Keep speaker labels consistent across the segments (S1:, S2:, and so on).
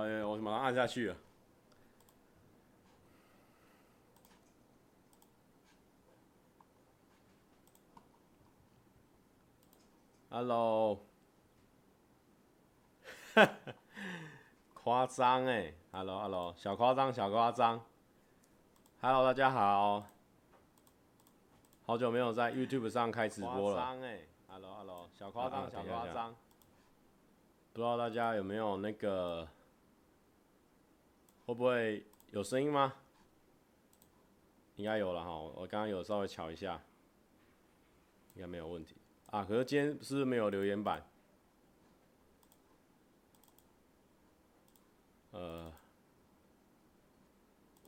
S1: 有有，我马上按下去。了。Hello，哈哈，夸张哎，Hello Hello，小夸张小夸张，Hello 大家好，好久没有在 YouTube 上开直播了。夸张哎，Hello Hello，小夸张小夸张，不知道大家有没有那个，会不会有声音吗？应该有了哈，我刚刚有稍微瞧一下，应该没有问题。啊，可是今天是不是没有留言板？呃，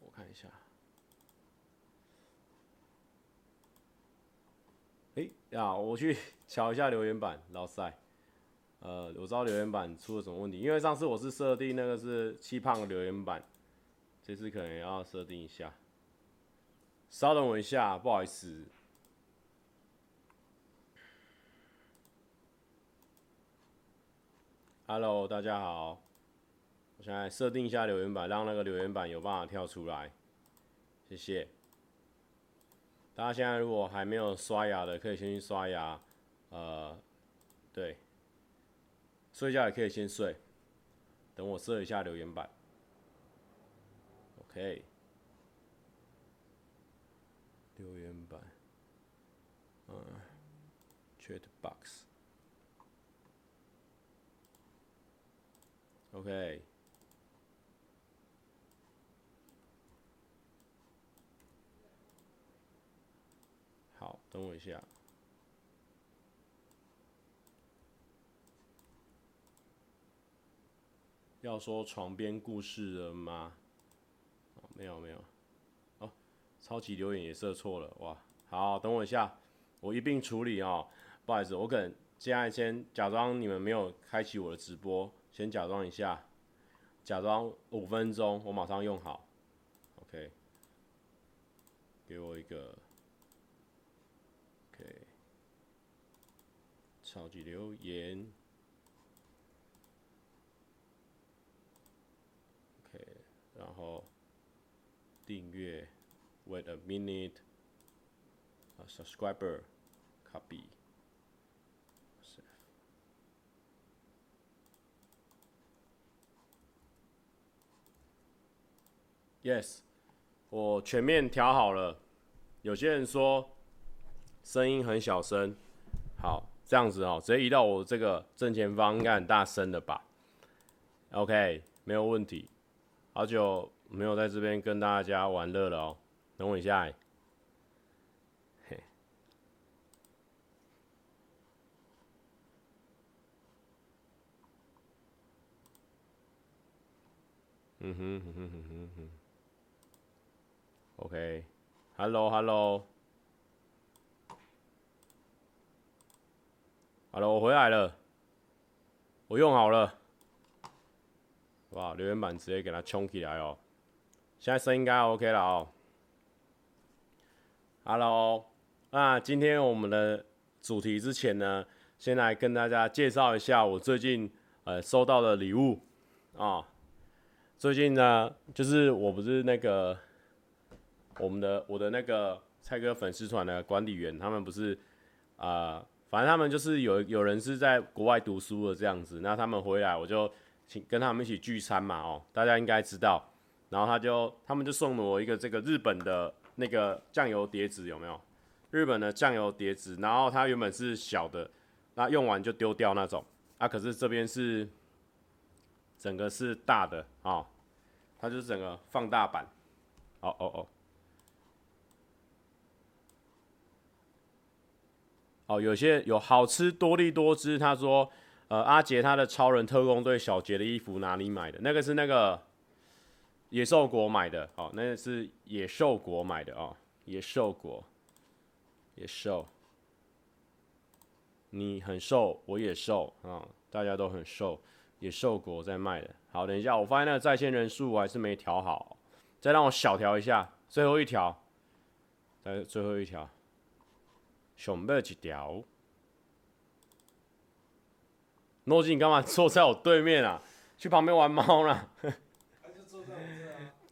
S1: 我看一下。哎呀，我去瞧一下留言板，老塞。呃，我知道留言板出了什么问题，因为上次我是设定那个是气胖留言板，这次可能要设定一下。稍等我一下，不好意思。Hello，大家好。我现在设定一下留言板，让那个留言板有办法跳出来。谢谢。大家现在如果还没有刷牙的，可以先去刷牙。呃，对，睡觉也可以先睡。等我设一下留言板。OK。留言板。嗯，Chat box。OK，好，等我一下。要说床边故事了吗？没有没有。哦，超级留言也设错了，哇！好，等我一下，我一并处理哦。不好意思，我可能现在先假装你们没有开启我的直播。先假装一下，假装五分钟，我马上用好。OK，给我一个 OK，超级留言 OK，然后订阅，Wait a minute，a subscriber copy。Yes，我全面调好了。有些人说声音很小声，好，这样子哦，直接移到我这个正前方，应该很大声的吧？OK，没有问题。好久没有在这边跟大家玩乐了哦，等我一下。嗯哼哼哼哼哼。哼。OK，Hello，Hello，Hello，我回来了，我用好了，哇，留言板直接给它冲起来哦，现在声音应该 OK 了哦。Hello，那今天我们的主题之前呢，先来跟大家介绍一下我最近呃收到的礼物啊。最近呢，就是我不是那个。我们的我的那个蔡哥粉丝团的管理员，他们不是啊、反正他们就是有有人是在国外读书的这样子，那他们回来我就请跟他们一起聚餐嘛，哦，大家应该知道，然后他就他们就送了我一个这个日本的那个酱油碟子，有没有？日本的酱油碟子，然后它原本是小的，那用完就丢掉那种，啊，可是这边是整个是大的啊、哦，它就是整个放大版，哦哦哦。哦，有些有好吃多利多汁。他说，呃，阿杰他的超人特工队小杰的衣服哪里买的？那个是那个野兽国买的。哦，那是野兽国买的哦，野兽国，野兽。你很瘦，我也瘦啊、哦，大家都很瘦。野兽国在卖的。好，等一下，我发现那个在线人数我还是没调好，再让我小调一下，最后一条，再最后一条。熊背几条？诺基，你干嘛坐在我对面啊？去旁边玩猫了。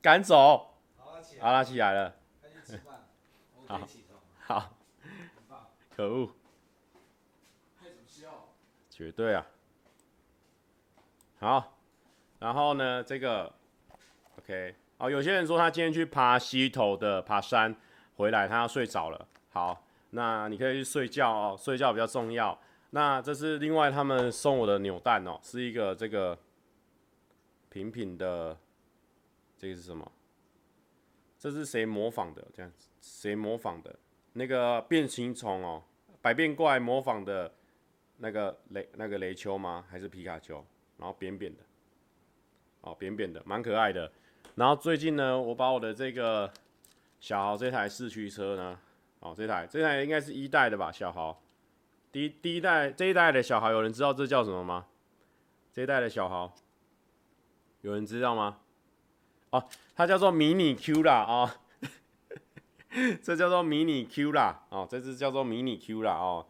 S1: 赶走。
S2: 好，他起
S1: 来。了。好。好。可
S2: 恶。
S1: 绝对啊。好。然后呢，这个，OK。好，有些人说他今天去爬溪头的爬山回来，他要睡着了。好，那你可以去睡觉哦，睡觉比较重要。那这是另外他们送我的扭蛋哦，是一个这个平平的，这个是什么？这是谁模仿的？这样子，谁模仿的？那个变形虫哦，百变怪模仿的那个雷那个雷丘吗？还是皮卡丘？然后扁扁的，哦，扁扁的，蛮可爱的。然后最近呢，我把我的这个小豪这台四驱车呢，哦，这台这台应该是一代的吧，小豪。第一第一代这一代的小豪，有人知道这叫什么吗？这一代的小豪，有人知道吗？哦，它叫做迷你 Q 啦啊，哦、这叫做迷你 Q 啦哦，这只叫做迷你 Q 啦哦，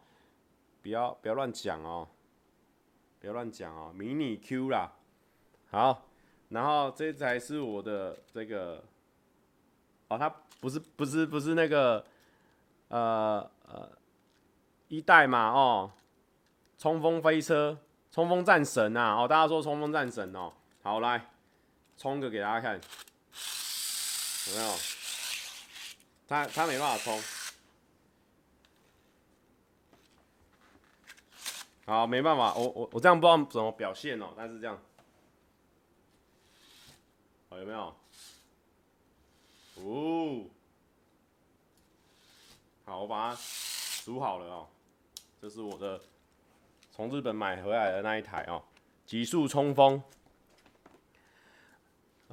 S1: 不要不要乱讲哦，不要乱讲哦，迷你 Q 啦，好，然后这才是我的这个，哦，它不是不是不是那个，呃呃。一代嘛，哦，冲锋飞车，冲锋战神啊，哦，大家说冲锋战神哦，好来，冲个给大家看，有没有？他他没办法冲，好，没办法，我我我这样不知道怎么表现哦，但是这样，好，有没有？哦，好，我把它煮好了哦。这是我的从日本买回来的那一台哦，极速冲锋。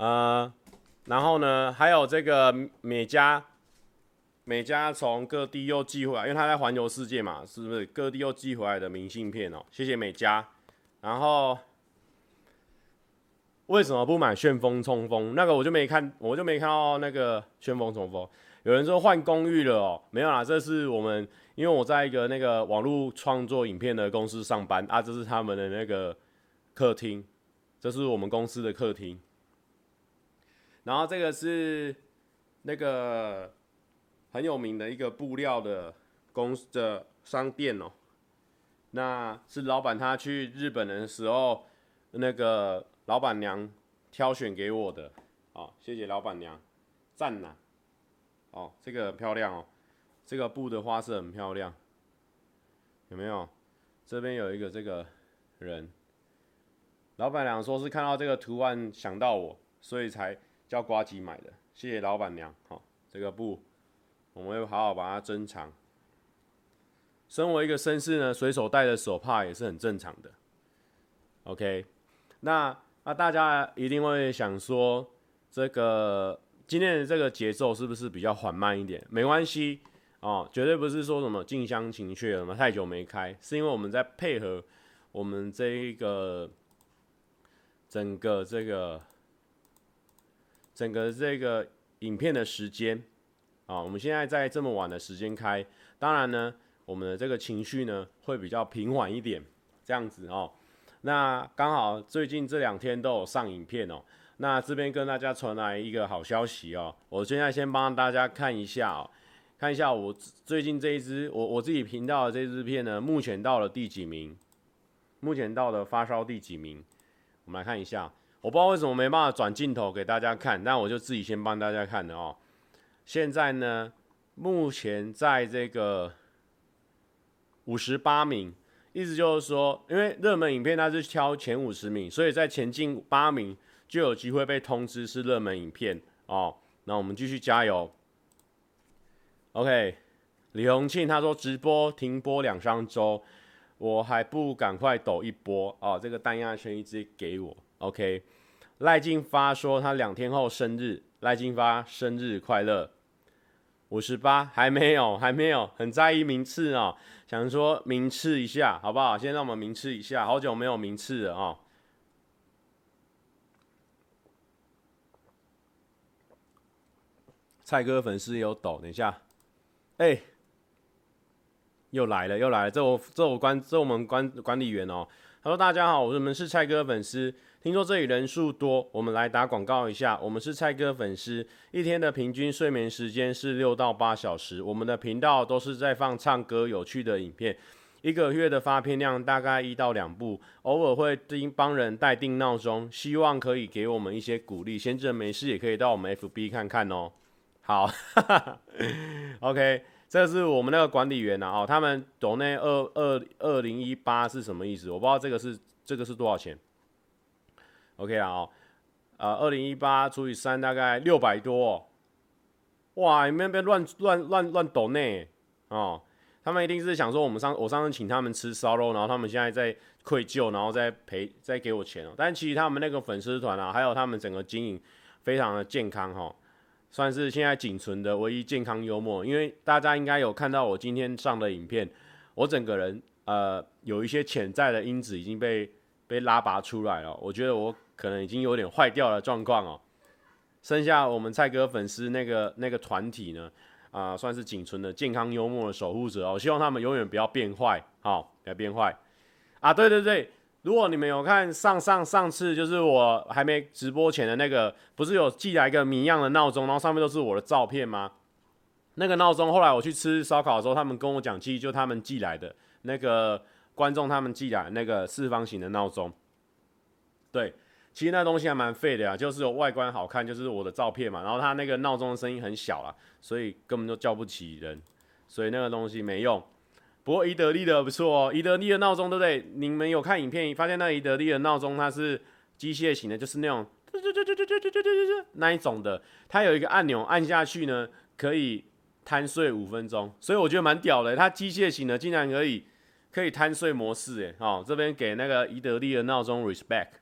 S1: 呃，然后呢，还有这个美加，美加从各地又寄回来，因为他在环游世界嘛，是不是？各地又寄回来的明信片哦，谢谢美加。然后为什么不买旋风冲锋？那个我就没看，我就没看到那个旋风冲锋。有人说换公寓了哦，没有啦，这是我们。因为我在一个那个网络创作影片的公司上班啊，这是他们的那个客厅，这是我们公司的客厅。然后这个是那个很有名的一个布料的公司的商店哦，那是老板他去日本的时候，那个老板娘挑选给我的，哦，谢谢老板娘，赞呐，哦，这个很漂亮哦。这个布的花色很漂亮，有没有？这边有一个这个人，老板娘说是看到这个图案想到我，所以才叫瓜吉买的。谢谢老板娘，好，这个布我们会好好把它珍藏。身为一个绅士呢，随手带的手帕也是很正常的。OK，那那大家一定会想说，这个今天的这个节奏是不是比较缓慢一点？没关系。哦，绝对不是说什么近乡情怯了嘛，太久没开，是因为我们在配合我们这一个整个这个整个这个影片的时间啊，我们现在在这么晚的时间开，当然呢，我们的这个情绪呢会比较平缓一点，这样子哦。那刚好最近这两天都有上影片哦，那这边跟大家传来一个好消息哦，我现在先帮大家看一下哦。看一下我最近这一支我我自己频道的这支片呢，目前到了第几名？目前到了发烧第几名？我们来看一下，我不知道为什么没办法转镜头给大家看，但我就自己先帮大家看的哦。现在呢，目前在这个五十八名，意思就是说，因为热门影片它是挑前五十名，所以在前进八名就有机会被通知是热门影片哦。那我们继续加油。OK，李洪庆他说直播停播两三周，我还不赶快抖一波哦，这个单压圈一直给我。OK，赖进发说他两天后生日，赖进发生日快乐。五十八还没有，还没有，很在意名次哦，想说名次一下好不好？先让我们名次一下，好久没有名次了哦。蔡哥粉丝有抖，等一下。哎、又来了，又来了！这我这我管这我们管管理员哦。他说：“大家好，我们是蔡哥粉丝，听说这里人数多，我们来打广告一下。我们是蔡哥粉丝，一天的平均睡眠时间是六到八小时。我们的频道都是在放唱歌、有趣的影片。一个月的发片量大概一到两部，偶尔会定帮人代订闹钟，希望可以给我们一些鼓励。闲着没事也可以到我们 FB 看看哦。好哈哈，OK，这是我们那个管理员呐、啊、哦，他们懂那二二二零一八是什么意思？我不知道这个是这个是多少钱。OK 啊哦，呃，二零一八除以三大概六百多、哦，哇，你们别乱乱乱乱抖内哦。他们一定是想说，我们上我上次请他们吃烧肉，然后他们现在在愧疚，然后再赔再给我钱哦。但其实他们那个粉丝团啊，还有他们整个经营非常的健康哈，算是现在仅存的唯一健康幽默。因为大家应该有看到我今天上的影片，我整个人呃有一些潜在的因子已经被被拉拔出来了。我觉得我可能已经有点坏掉的状况哦。剩下我们蔡哥粉丝那个那个团体呢？啊、算是仅存的健康幽默的守护者哦。希望他们永远不要变坏，好、不要变坏啊！对对对，如果你们有看上上上次，就是我还没直播前的那个，不是有寄来一个谜样的闹钟，然后上面都是我的照片吗？那个闹钟后来我去吃烧烤的时候，他们跟我讲，其实就他们寄来的那个观众他们寄来那个四方形的闹钟，对。其实那东西还蛮废的呀，就是外观好看，就是我的照片嘛。然后它那个闹钟的声音很小啦，所以根本就叫不起人，所以那个东西没用。不过伊得利的不错哦，伊得利的闹钟对不对？你们有看影片发现那伊得利的闹钟它是机械型的，就是那种那一种的，它有一个按钮按下去呢，可以贪睡五分钟，所以我觉得蛮屌的。它机械型的竟然可以可以贪睡模式，哎，哦，这边给那个伊得利的闹钟 respect。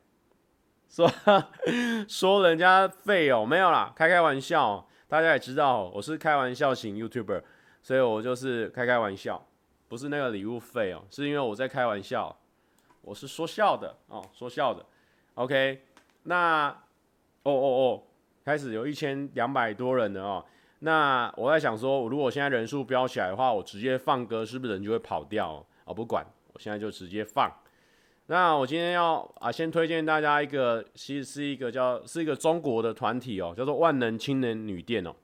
S1: 说 说人家废哦，没有啦，开开玩笑。大家也知道我是开玩笑型 YouTuber，所以我就是开开玩笑，不是那个礼物废哦，是因为我在开玩笑，我是说笑的哦，说笑的。OK，那哦哦哦，开始有一千两百多人了哦。那我在想说，我如果现在人数飙起来的话，我直接放歌，是不是人就会跑掉？哦，不管，我现在就直接放。那我今天要啊，先推荐大家一个，其实是一个叫是一个中国的团体哦，叫做万能青年旅店哦。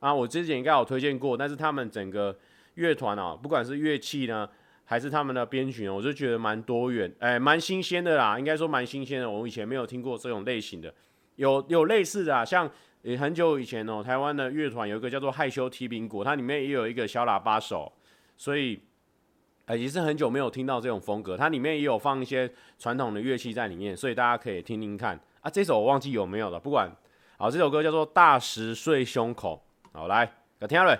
S1: 啊，我之前应该有推荐过，但是他们整个乐团哦，不管是乐器呢，还是他们的编曲呢，我就觉得蛮多元，哎，蛮新鲜的啦。应该说蛮新鲜的，我以前没有听过这种类型的。有有类似的啊，像很久以前哦，台湾的乐团有一个叫做害羞提苹果，它里面也有一个小喇叭手，所以。哎，也是很久没有听到这种风格，它里面也有放一些传统的乐器在里面，所以大家可以听听看啊。这首我忘记有没有了，不管，好，这首歌叫做《大石碎胸口》，好，来，来听下来。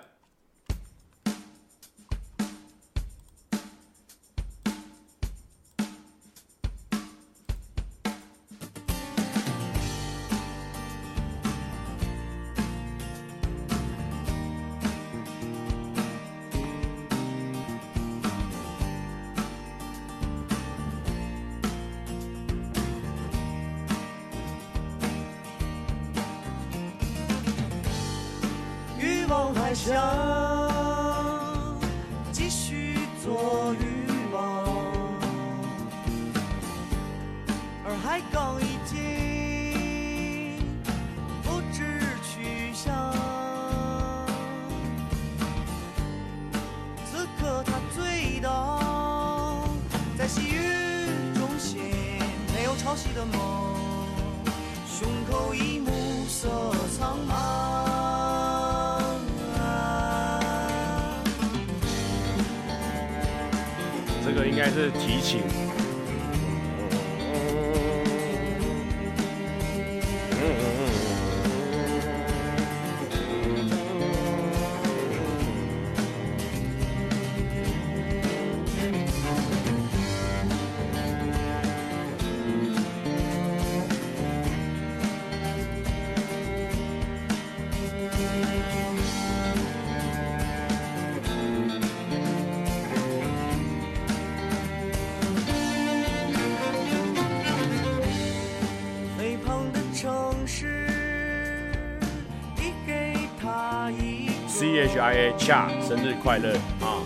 S1: chia 生日快乐。啊。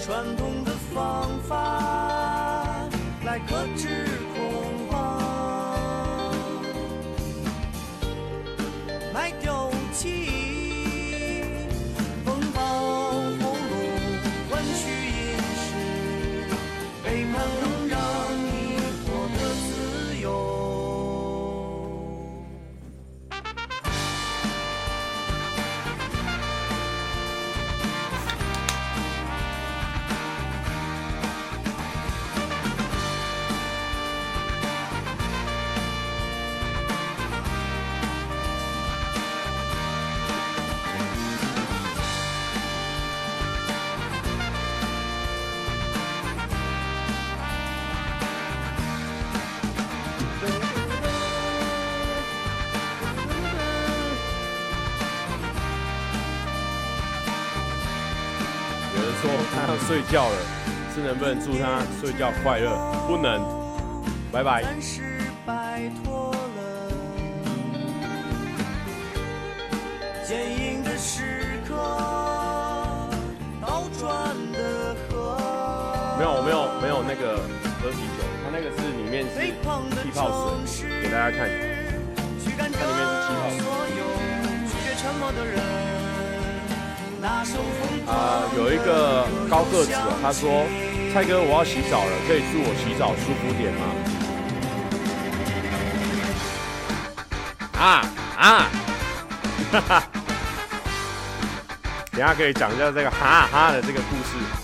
S1: 传统的方法来克制恐慌。卖掉觉了，是能不能祝他睡觉快乐？不能，拜拜。
S3: 暂时摆脱了坚硬的时刻，倒转的河。
S1: 没有，没有，没有那个喝啤酒，他那个是里面是气泡水，给大家看。它里面是气泡水。啊、呃，有一个高个子哦，他说：“蔡哥，我要洗澡了，可以祝我洗澡舒服点吗？”啊啊，哈哈，等下可以讲一下这个哈哈的这个故事。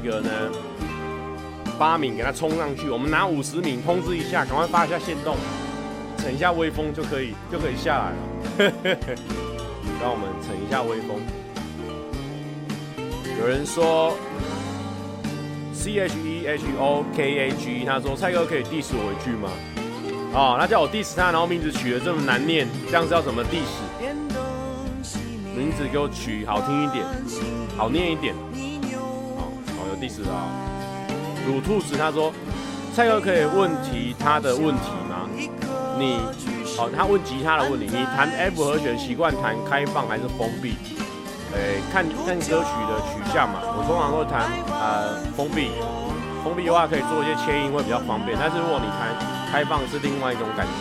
S1: 个呢，八名给他冲上去，我们拿五十名通知一下，赶快发一下限动，逞一下威风就可以，就可以下来了。让我们逞一下威风。有人说 C H E H O K A G，他说蔡哥可以 diss 我一句吗？哦，他叫我 diss 他，然后名字取得这么难念，这样子要怎么 diss？名字给我取好听一点，好念一点。第四啊，鲁兔子他说：“蔡哥可以问题他的问题吗？你好，他问吉他的问题。你弹 F 和弦习惯弹开放还是封闭？诶、看看歌曲的取向嘛。我通常会弹呃封闭，封闭的话可以做一些切音会比较方便。但是如果你弹开放是另外一种感觉。”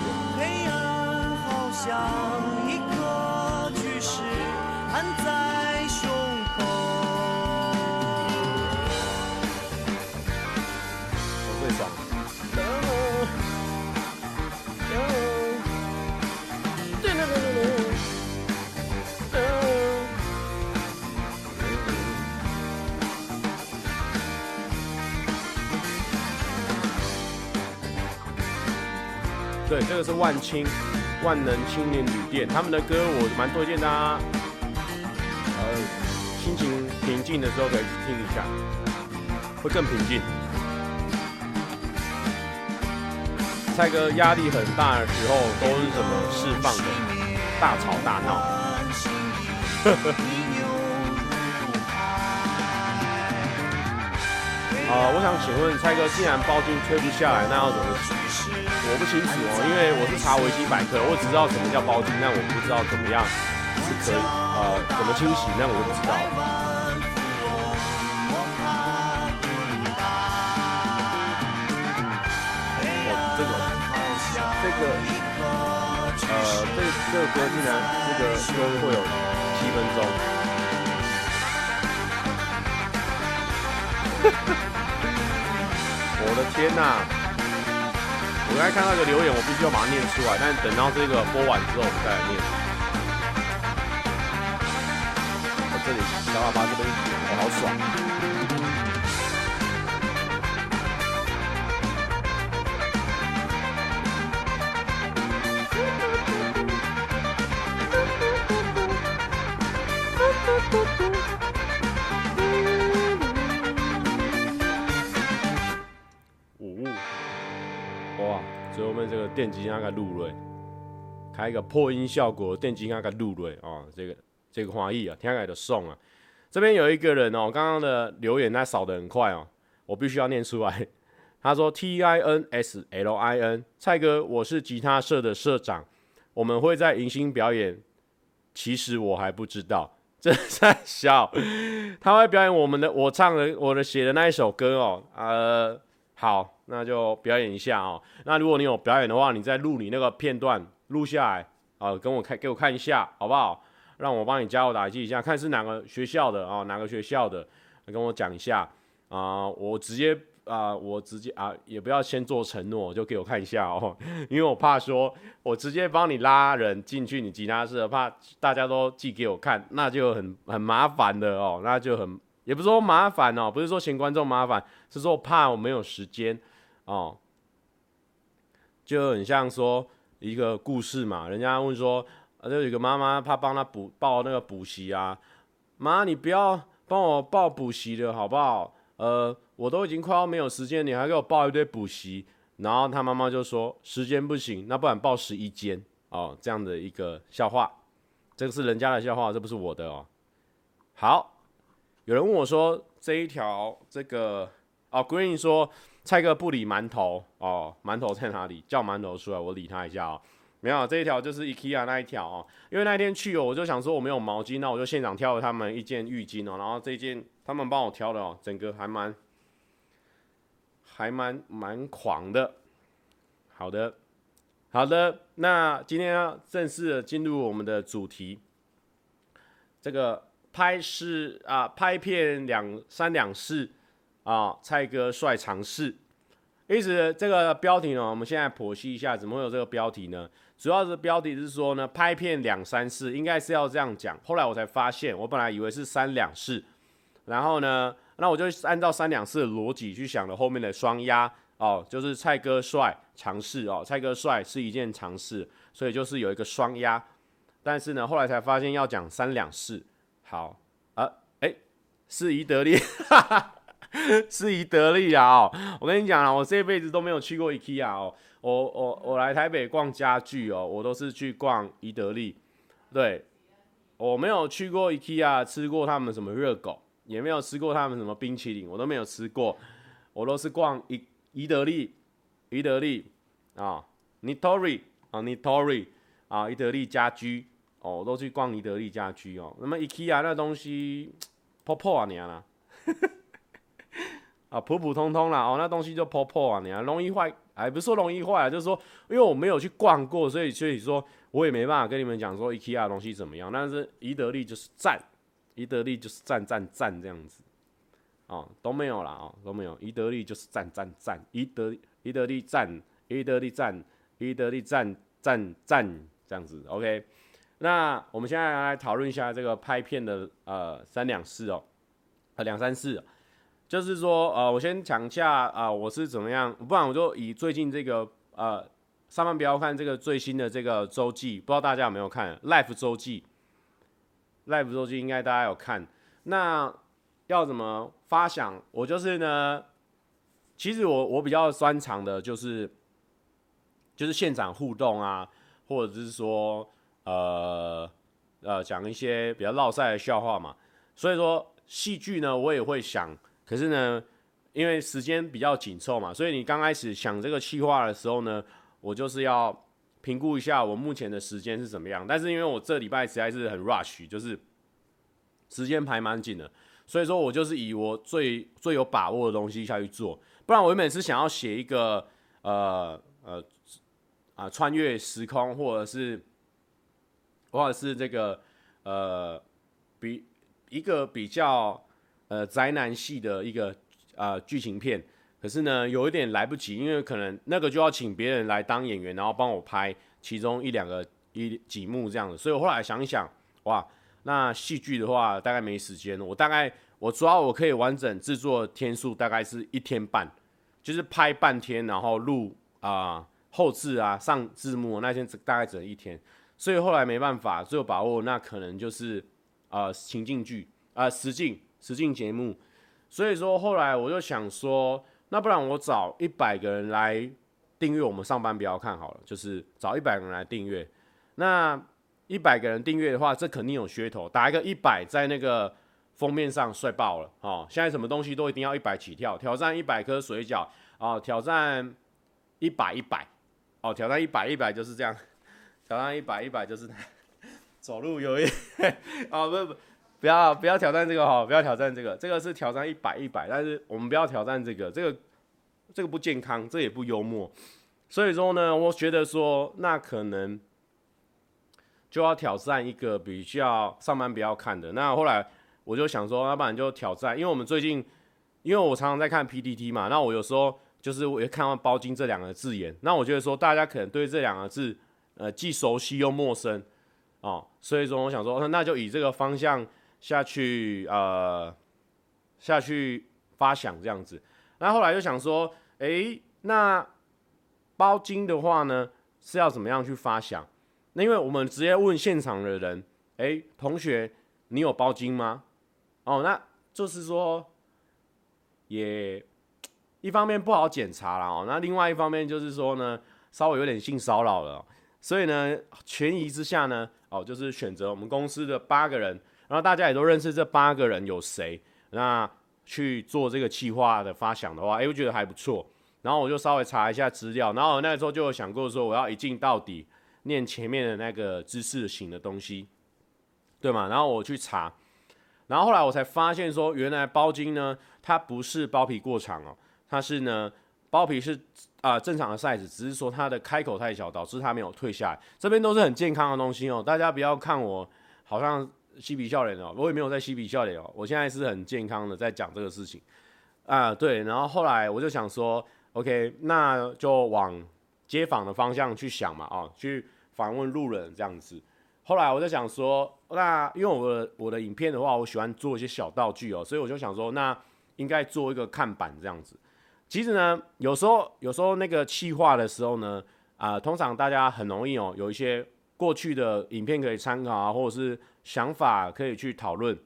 S1: 对，这个是万青万能青年旅店，他们的歌我蛮推荐大家，呃，心情平静的时候可以去听一下，会更平静。蔡哥压力很大的时候都是怎么释放的？大吵大闹。呃，我想请问蔡哥，既然包巾吹不下来，那要怎么洗？我不清楚哦，因为我是查维基百科，我只知道什么叫包巾，但我不知道怎么样是可以，呃，怎么清洗，那我就不知道。哦，这个，这个，呃，这这个歌竟然这个歌会有七分钟。我的天呐！我刚才看到一个留言，我必须要把它念出来，但是等到这个播完之后，我们再来念。我这里小喇叭这边，我好爽。我们这个电吉他个入瑞，开一个破音效果，电吉他个入瑞哦，这个这个华裔啊，听起来的送啊。这边有一个人哦，刚刚的留言他扫的很快哦，我必须要念出来。他说 T I N S L I N，蔡哥，我是吉他社的社长，我们会在迎新表演，其实我还不知道，这在笑，他会表演我们的我唱的我的写的那一首歌哦，呃。好，那就表演一下哦。那如果你有表演的话，你再录你那个片段录下来啊，跟我看给我看一下，好不好？让我帮你加油打气一下，看是哪个学校的啊，哪个学校的，跟我讲一下啊。我直接啊，我直接啊，也不要先做承诺，就给我看一下哦，因为我怕说我直接帮你拉人进去你吉他社，怕大家都寄给我看，那就很很麻烦的哦，那就很。也不是说麻烦哦，不是说嫌观众麻烦，是说怕我没有时间哦，就很像说一个故事嘛，人家问说，呃，就有一个妈妈，她帮她补报那个补习啊，妈，你不要帮我报补习了，好不好？呃，我都已经快要没有时间，你还给我报一堆补习，然后他妈妈就说，时间不行，那不然报十一间。哦，这样的一个笑话，这个是人家的笑话，这不是我的哦。好，有人问我说，这一条这个哦，Green 说。蔡哥不理馒头哦，馒头在哪里？叫馒头出来，我理他一下哦。没有，这一条就是 IKEA 那一条哦。因为那一天去哦，我就想说我没有毛巾，那我就现场挑了他们一件浴巾哦。然后这件他们帮我挑的哦，整个还蛮还蛮蛮狂的。好的，好的，那今天要正式的进入我们的主题，这个拍是啊，拍片两三两事。啊，蔡哥帅尝试，意思这个标题呢，我们现在剖析一下，怎么会有这个标题呢？主要是标题是说呢，拍片两三事，应该是要这样讲。后来我才发现，我本来以为是三两事，然后呢，那我就按照三两事的逻辑去想了后面的双压哦，就是蔡哥帅尝试哦，蔡哥帅是一件尝试，所以就是有一个双压。但是呢，后来才发现要讲三两事，好啊，哎、是宜得利。哈哈。是宜得利啊！哦，我跟你讲啊，我这辈子都没有去过 IKEA 哦。我我我来台北逛家具哦，我都是去逛宜得利。对，我没有去过 IKEA，吃过他们什么热狗，也没有吃过他们什么冰淇淋，我都没有吃过。我都是逛宜宜得利，宜得利啊，Nitori 啊，Nitori 啊，宜得利家居哦，都去逛宜得利家居哦。那么 IKEA 那东西破破啊，你啊。啊，普普通通啦，哦，那东西就破破啊，你啊，容易坏，哎不是说容易坏，就是说，因为我没有去逛过，所以所以说我也没办法跟你们讲说 IKEA 的东西怎么样。但是宜得利就是赞，宜得利就是赞赞赞这样子，哦，都没有啦，哦，都没有，宜得利就是赞赞赞，宜得宜得利赞，宜得利赞，宜得利赞赞赞这样子，OK。那我们现在来讨论一下这个拍片的呃三两事哦，呃两三事。就是说，呃，我先讲一下啊、我是怎么样，不然我就以最近这个呃，上班不要看这个最新的这个周记，不知道大家有没有看 Life 周记？Life 周记应该大家有看。那要怎么发想？我就是呢，其实我我比较专长的就是就是现场互动啊，或者是说呃呃讲一些比较闹赛的笑话嘛。所以说戏剧呢，我也会想。可是呢，因为时间比较紧凑嘛，所以你刚开始想这个企划的时候呢，我就是要评估一下我目前的时间是怎么样。但是因为我这礼拜实在是很 rush，就是时间排蛮紧的，所以说我就是以我最最有把握的东西下去做。不然我原本是想要写一个呃呃啊穿越时空，或者是或者是这个呃比一个比较。呃，宅男系的一个呃剧情片，可是呢，有一点来不及，因为可能那个就要请别人来当演员，然后帮我拍其中一两个一几幕这样子。所以我后来想一想，哇，那戏剧的话大概没时间，我大概我主要我可以完整制作天数大概是一天半，就是拍半天，然后录啊、呃、后制啊上字幕那天大概只能一天，所以后来没办法，最有把握那可能就是呃情境剧啊、呃、实境。实境节目，所以说后来我就想说，那不然我找一百个人来订阅我们上班不要看好了，就是找一百个人来订阅。那一百个人订阅的话，这肯定有噱头，打一个一百在那个封面上帅爆了哦。现在什么东西都一定要一百起跳，挑战一百颗水饺哦，挑战一百一百哦，挑战一百一百就是这样，挑战一百一百就是 走路有一哦不不。不要不要挑战这个哈，不要挑战这个，这个是挑战一百一百，但是我们不要挑战这个，这个这个不健康，这也不幽默，所以说呢，我觉得说那可能就要挑战一个比较上班不要看的。那后来我就想说，要不然就挑战，因为我们最近，因为我常常在看 PTT 嘛，那我有时候就是我也看到包金这两个字眼，那我觉得说大家可能对这两个字呃既熟悉又陌生哦，所以说我想说，那就以这个方向。下去呃，下去发想这样子，那后来就想说，诶，那包金的话呢，是要怎么样去发想？那因为我们直接问现场的人，哎，同学，你有包金吗？哦，那就是说，也一方面不好检查了哦。那另外一方面就是说呢，稍微有点性骚扰了。所以呢，权宜之下呢，哦，就是选择我们公司的八个人，然后大家也都认识这八个人有谁，那去做这个企划的发想的话，哎，我觉得还不错。然后我就稍微查一下资料，然后那时候就有想过说，我要一镜到底念前面的那个知识型的东西，对吗？然后我去查，然后后来我才发现说，原来包茎呢，它不是包皮过长哦，它是呢，包皮是啊、正常的 size，只是说它的开口太小，导致它没有退下来。这边都是很健康的东西哦，大家不要看我好像嬉皮笑脸哦，我也没有在嬉皮笑脸哦，我现在是很健康的在讲这个事情啊、对。然后后来我就想说。OK，那就往街访的方向去想嘛，哦，去访问路人这样子。后来我就想说，那因为我的我的影片的话，我喜欢做一些小道具哦，所以我就想说，那应该做一个看板这样子。其实呢，有时候有时候那个气化的时候呢，啊、通常大家很容易哦，有一些过去的影片可以参考啊，或者是想法可以去讨论。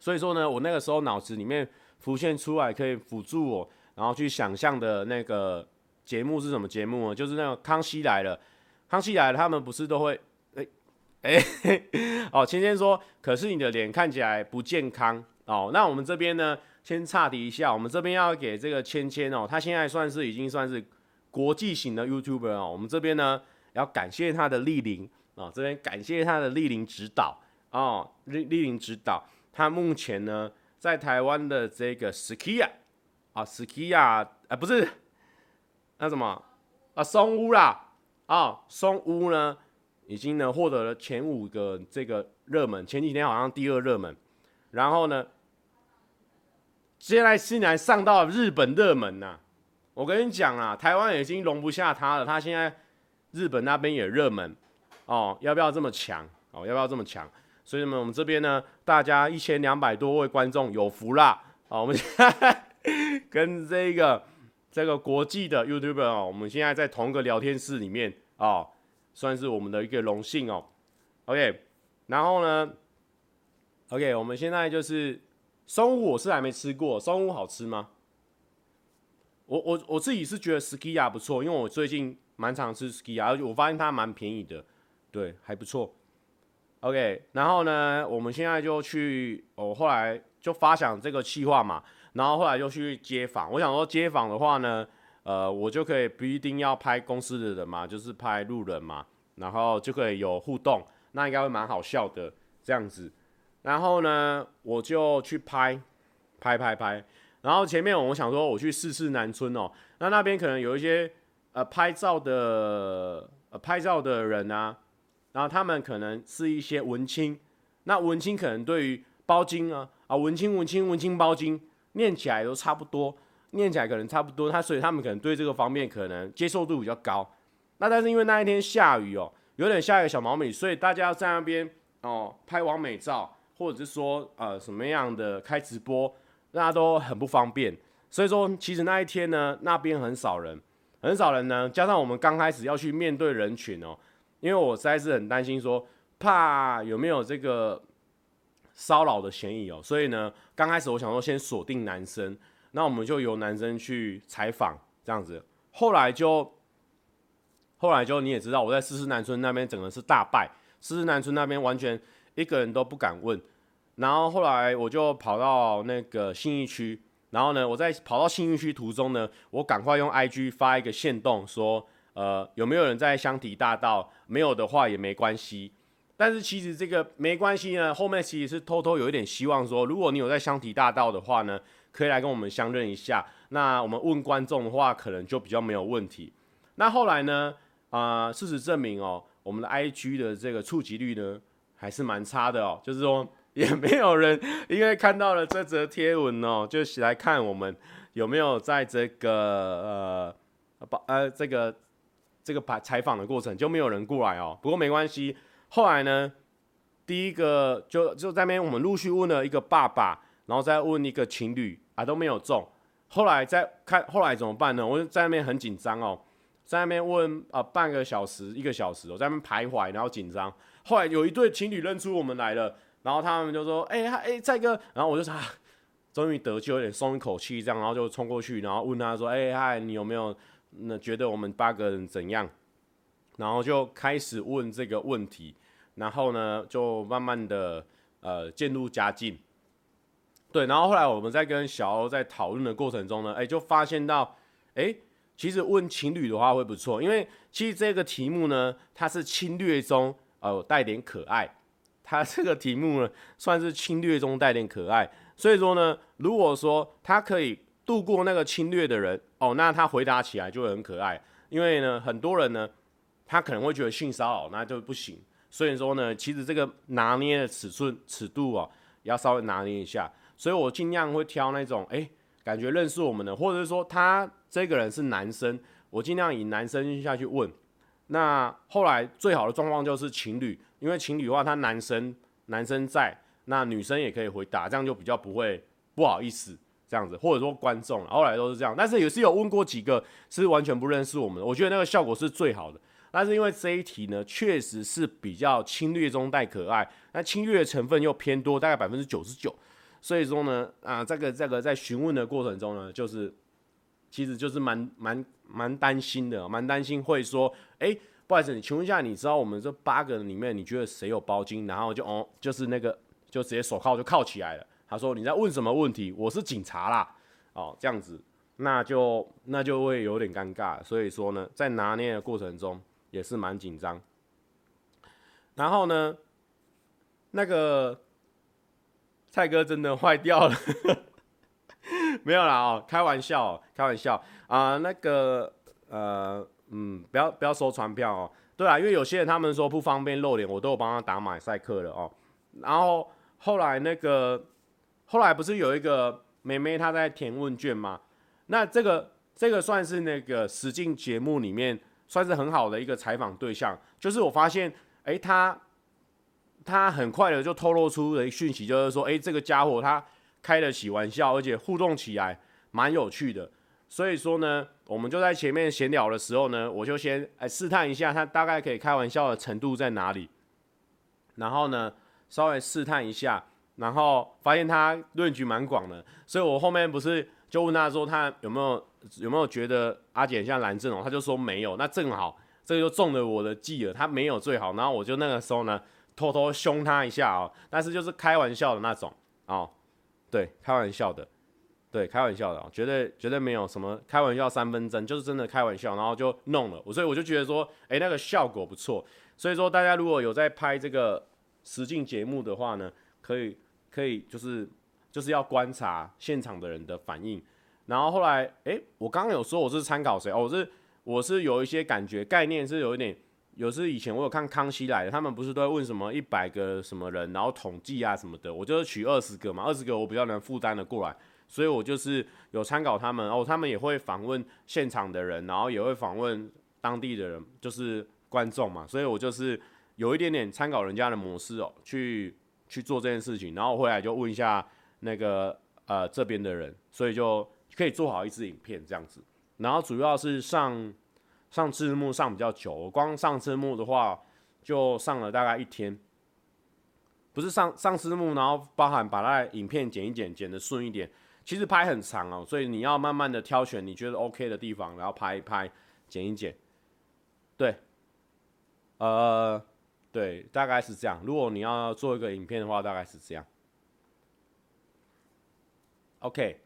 S1: 所以说呢，我那个时候脑子里面浮现出来，可以辅助我。然后去想象的那个节目是什么节目呢？就是那个《康熙来了》。康熙来了，他们不是都会哎哎哦，芊芊说，可是你的脸看起来不健康哦。那我们这边呢，先岔题一下，我们这边要给这个芊芊哦，他现在算是已经算是国际型的 YouTuber 哦。我们这边呢，要感谢他的莅临啊，这边感谢他的莅临指导哦，莅莅临指导。他目前呢，在台湾的这个 Skia。啊，Skia，啊、呃，不是，那什么，啊，松屋啦，啊，松屋呢，已经呢获得了前五个这个热门，前几天好像第二热门，然后呢，现在竟然上到日本热门呐、我跟你讲啊，台湾已经容不下他了，他现在日本那边也热门，哦，要不要这么强？哦，要不要这么强？所以呢，我们这边呢，大家一千两百多位观众有福啦，哦，我们现在。跟这个这个国际的 YouTuber 哦，我们现在在同一个聊天室里面哦，算是我们的一个荣幸哦。OK，然后呢，OK，我们现在就是松屋，我是还没吃过，松屋好吃吗？我我我自己是觉得 Skia 不错，因为我最近蛮常吃 Skia，而且我发现它蛮便宜的，对，还不错。OK，然后呢，我们现在就去，我、后来就发想这个计划嘛。然后后来就去街访，我想说街访的话呢，呃，我就可以不一定要拍公司的人嘛，就是拍路人嘛，然后就可以有互动，那应该会蛮好笑的这样子。然后呢，我就去拍，拍拍拍。然后前面我想说我去试试南村哦，那那边可能有一些呃拍照的呃拍照的人啊，然后他们可能是一些文青，那文青可能对于包茎啊啊文青文青文青包茎。念起来都差不多，念起来可能差不多，他所以他们可能对这个方面可能接受度比较高。那但是因为那一天下雨哦，有点下一个小毛米，所以大家在那边哦拍完美照，或者是说呃什么样的开直播，大家都很不方便。所以说其实那一天呢，那边很少人，很少人呢，加上我们刚开始要去面对人群哦，因为我实在是很担心说怕有没有这个。骚扰的嫌疑哦，所以呢，刚开始我想说先锁定男生，那我们就由男生去采访这样子。后来就，后来就你也知道，我在四四南村那边整个是大败，四四南村那边完全一个人都不敢问。然后后来我就跑到那个信义区，然后呢，我在跑到信义区途中呢，我赶快用 IG 发一个限动说，呃，有没有人在香堤大道？没有的话也没关系。但是其实这个没关系呢，后面其实是偷偷有一点希望说，如果你有在香堤大道的话呢，可以来跟我们相认一下。那我们问观众的话，可能就比较没有问题。那后来呢，啊、事实证明哦，我们的 IG 的这个触及率呢，还是蛮差的哦，就是说也没有人因为看到了这则贴文哦，就起来看我们有没有在这个呃把呃这个这个把采访的过程就没有人过来哦。不过没关系。后来呢，第一个就就在那边，我们陆续问了一个爸爸，然后再问一个情侣啊，都没有中。后来再看，后来怎么办呢？我就在那边很紧张哦。在那边问啊、半个小时一个小时，我在那边徘徊，然后紧张。后来有一对情侣认出我们来了，然后他们就说：“哎、欸，哎，蔡哥。”然后我就说：“终于得救，有点松一口气。”这样，然后就冲过去，然后问他说：“哎、嗨，你有没有那觉得我们八个人怎样？”然后就开始问这个问题，然后呢，就慢慢的呃渐入佳境。对，然后后来我们在跟小欧在讨论的过程中呢，哎，就发现到，哎。其实问情侣的话会不错，因为其实这个题目呢，它是侵略中呃带点可爱，他 这个题目呢算是侵略中带点可爱，所以说呢，如果说他可以度过那个侵略的人哦，那他回答起来就会很可爱，因为呢很多人呢他可能会觉得性骚扰那就不行，所以说呢，其实这个拿捏的尺寸尺度哦要稍微拿捏一下，所以我尽量会挑那种哎感觉认识我们的，或者是说他。这个人是男生，我尽量以男生下去问。那后来最好的状况就是情侣，因为情侣的话，他男生男生在，那女生也可以回答，这样就比较不会不好意思这样子，或者说观众，后来都是这样。但是也是有问过几个是完全不认识我们的，我觉得那个效果是最好的。但是因为这一题呢，确实是比较侵略中带可爱，那侵略的成分又偏多，大概百分之九十九。所以说呢，啊，这个这个在询问的过程中呢，就是。其实就是蛮蛮蛮担心的，蛮担心会说，哎，不好意思，你请问一下，你知道我们这八个人里面，你觉得谁有包金？然后就哦，就是那个，就直接手铐就铐起来了。他说你在问什么问题？我是警察啦，哦，这样子，那就那就会有点尴尬。所以说呢，在拿捏的过程中也是蛮紧张。然后呢，那个蔡哥真的坏掉了。没有啦哦，开玩笑，开玩笑啊、那个呃嗯，不要不要收传票哦。对啊，因为有些人他们说不方便露脸，我都有帮他打马赛克了哦。然后后来那个后来不是有一个妹妹她在填问卷吗？那这个这个算是那个实境节目里面算是很好的一个采访对象，就是我发现哎，他他很快的就透露出了一个讯息，就是说哎，这个家伙他。开得起玩笑，而且互动起来蛮有趣的。所以说呢，我们就在前面闲聊的时候呢，我就先哎试探一下他大概可以开玩笑的程度在哪里。然后呢，稍微试探一下，然后发现他论据蛮广的。所以我后面不是就问他说他有没有有没有觉得阿简像蓝正龙？他就说没有。那正好这个就中了我的计了，他没有最好。然后我就那个时候呢，偷偷凶他一下哦，但是就是开玩笑的那种哦。对，开玩笑的，对，开玩笑的，绝对绝对没有什么开玩笑三分真，就是真的开玩笑，然后就弄了我，所以我就觉得说，哎，那个效果不错，所以说大家如果有在拍这个实境节目的话呢，可以可以就是就是要观察现场的人的反应，然后后来，哎，我刚刚有说我是参考谁？哦，我是我是有一些感觉概念是有一点。有时以前我有看康熙来的，他们不是都会问什么一百个什么人，然后统计啊什么的，我就是取二十个嘛，二十个我比较能负担的过来，所以我就是有参考他们哦，他们也会访问现场的人，然后也会访问当地的人，就是观众嘛，所以我就是有一点点参考人家的模式哦，去去做这件事情，然后回来就问一下那个呃这边的人，所以就可以做好一支影片这样子，然后主要是上。上字幕上比较久，我光上字幕的话就上了大概一天，不是上上字幕，然后包含把它影片剪一剪，剪的顺一点。其实拍很长哦，所以你要慢慢的挑选你觉得 OK 的地方，然后拍一拍，剪一剪。对，呃，对，大概是这样。如果你要做一个影片的话，大概是这样。OK。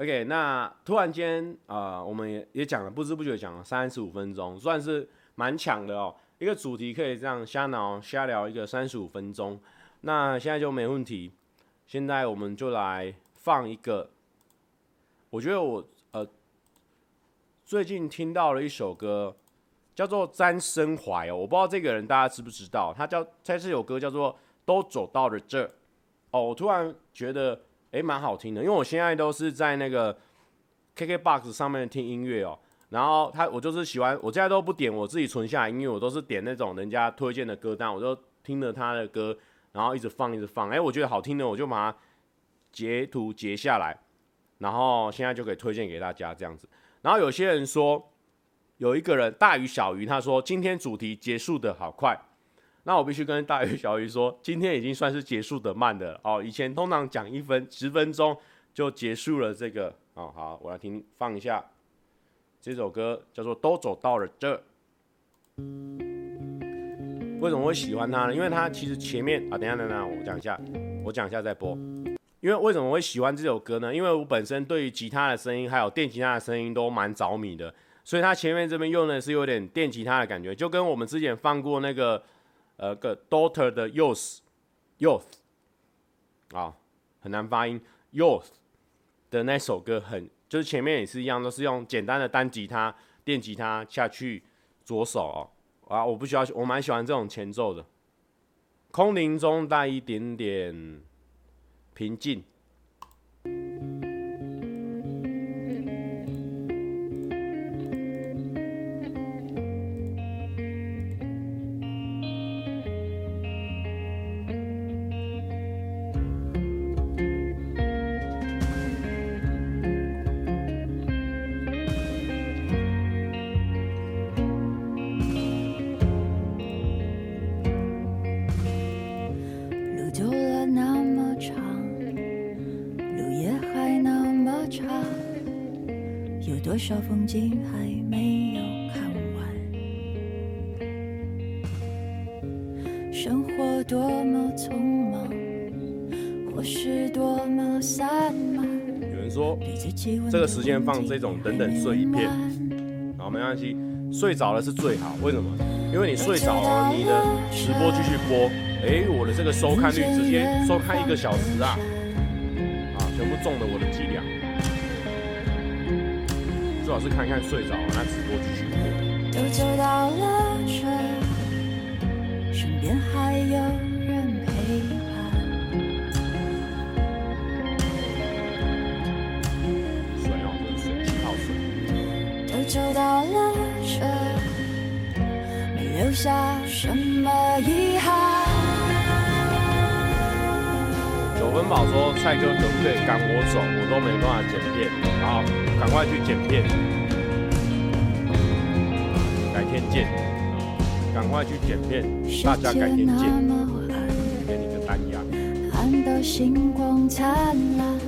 S1: OK，那突然间啊、我们也也讲了，不知不觉讲了三十五分钟，算是蛮强的哦。一个主题可以这样瞎聊瞎聊一个三十五分钟，那现在就没问题。现在我们就来放一个，我觉得我呃最近听到了一首歌，叫做詹生怀哦，我不知道这个人大家知不知道，他叫他这首歌叫做都走到了这哦，我突然觉得。诶，蛮好听的，因为我现在都是在那个 KKBOX 上面听音乐哦。然后他，我就是喜欢，我现在都不点我自己存下来音乐，我都是点那种人家推荐的歌单，我就听着他的歌，然后一直放，一直放。诶，我觉得好听的，我就把它截图截下来，然后现在就可以推荐给大家这样子。然后有些人说，有一个人大鱼小鱼，他说今天主题结束的好快，那我必须跟大鱼小鱼说，今天已经算是结束的慢的哦。以前通常讲一分十分钟就结束了这个哦。好，我来听放一下这首歌，叫做《都走到了这》。为什么会喜欢它呢？因为它其实前面啊，等下等一下，我讲一下，我讲一下再播。因为为什么会喜欢这首歌呢？因为我本身对于吉他的声音还有电吉他的声音都蛮着迷的，所以它前面这边用的是有点电吉他的感觉，就跟我们之前放过那个呃个 Daughter 的 Youth Youth 啊，很难发音 Youth 的那首歌很，就是前面也是一样，都是用简单的单吉他、电吉他下去左手哦啊，我不需要，我蛮喜欢这种前奏的，空灵中带一点点。平
S4: 静。少风景还没有看完？生活多么匆忙，或是多么散漫。
S1: 有人说，这个时间放这种等等睡一片，好，没关系，睡着了是最好。为什么？因为你睡着了，你的直播继续播，哎，我的这个收看率直接收看一个小时啊，啊，全部中了我最好是看一看睡着。了，那直播继续播。
S4: 都走到了这，身边还有人陪伴。
S1: 水哦，这是水，气泡水。
S4: 都走到了这，没留下什么遗憾。
S1: 九分宝说：“蔡哥可不可以赶我走？我都没办法剪片。好，赶快去剪片，改天见。赶快去剪片，大家改天见。给你个单压。
S4: 看到星光灿烂，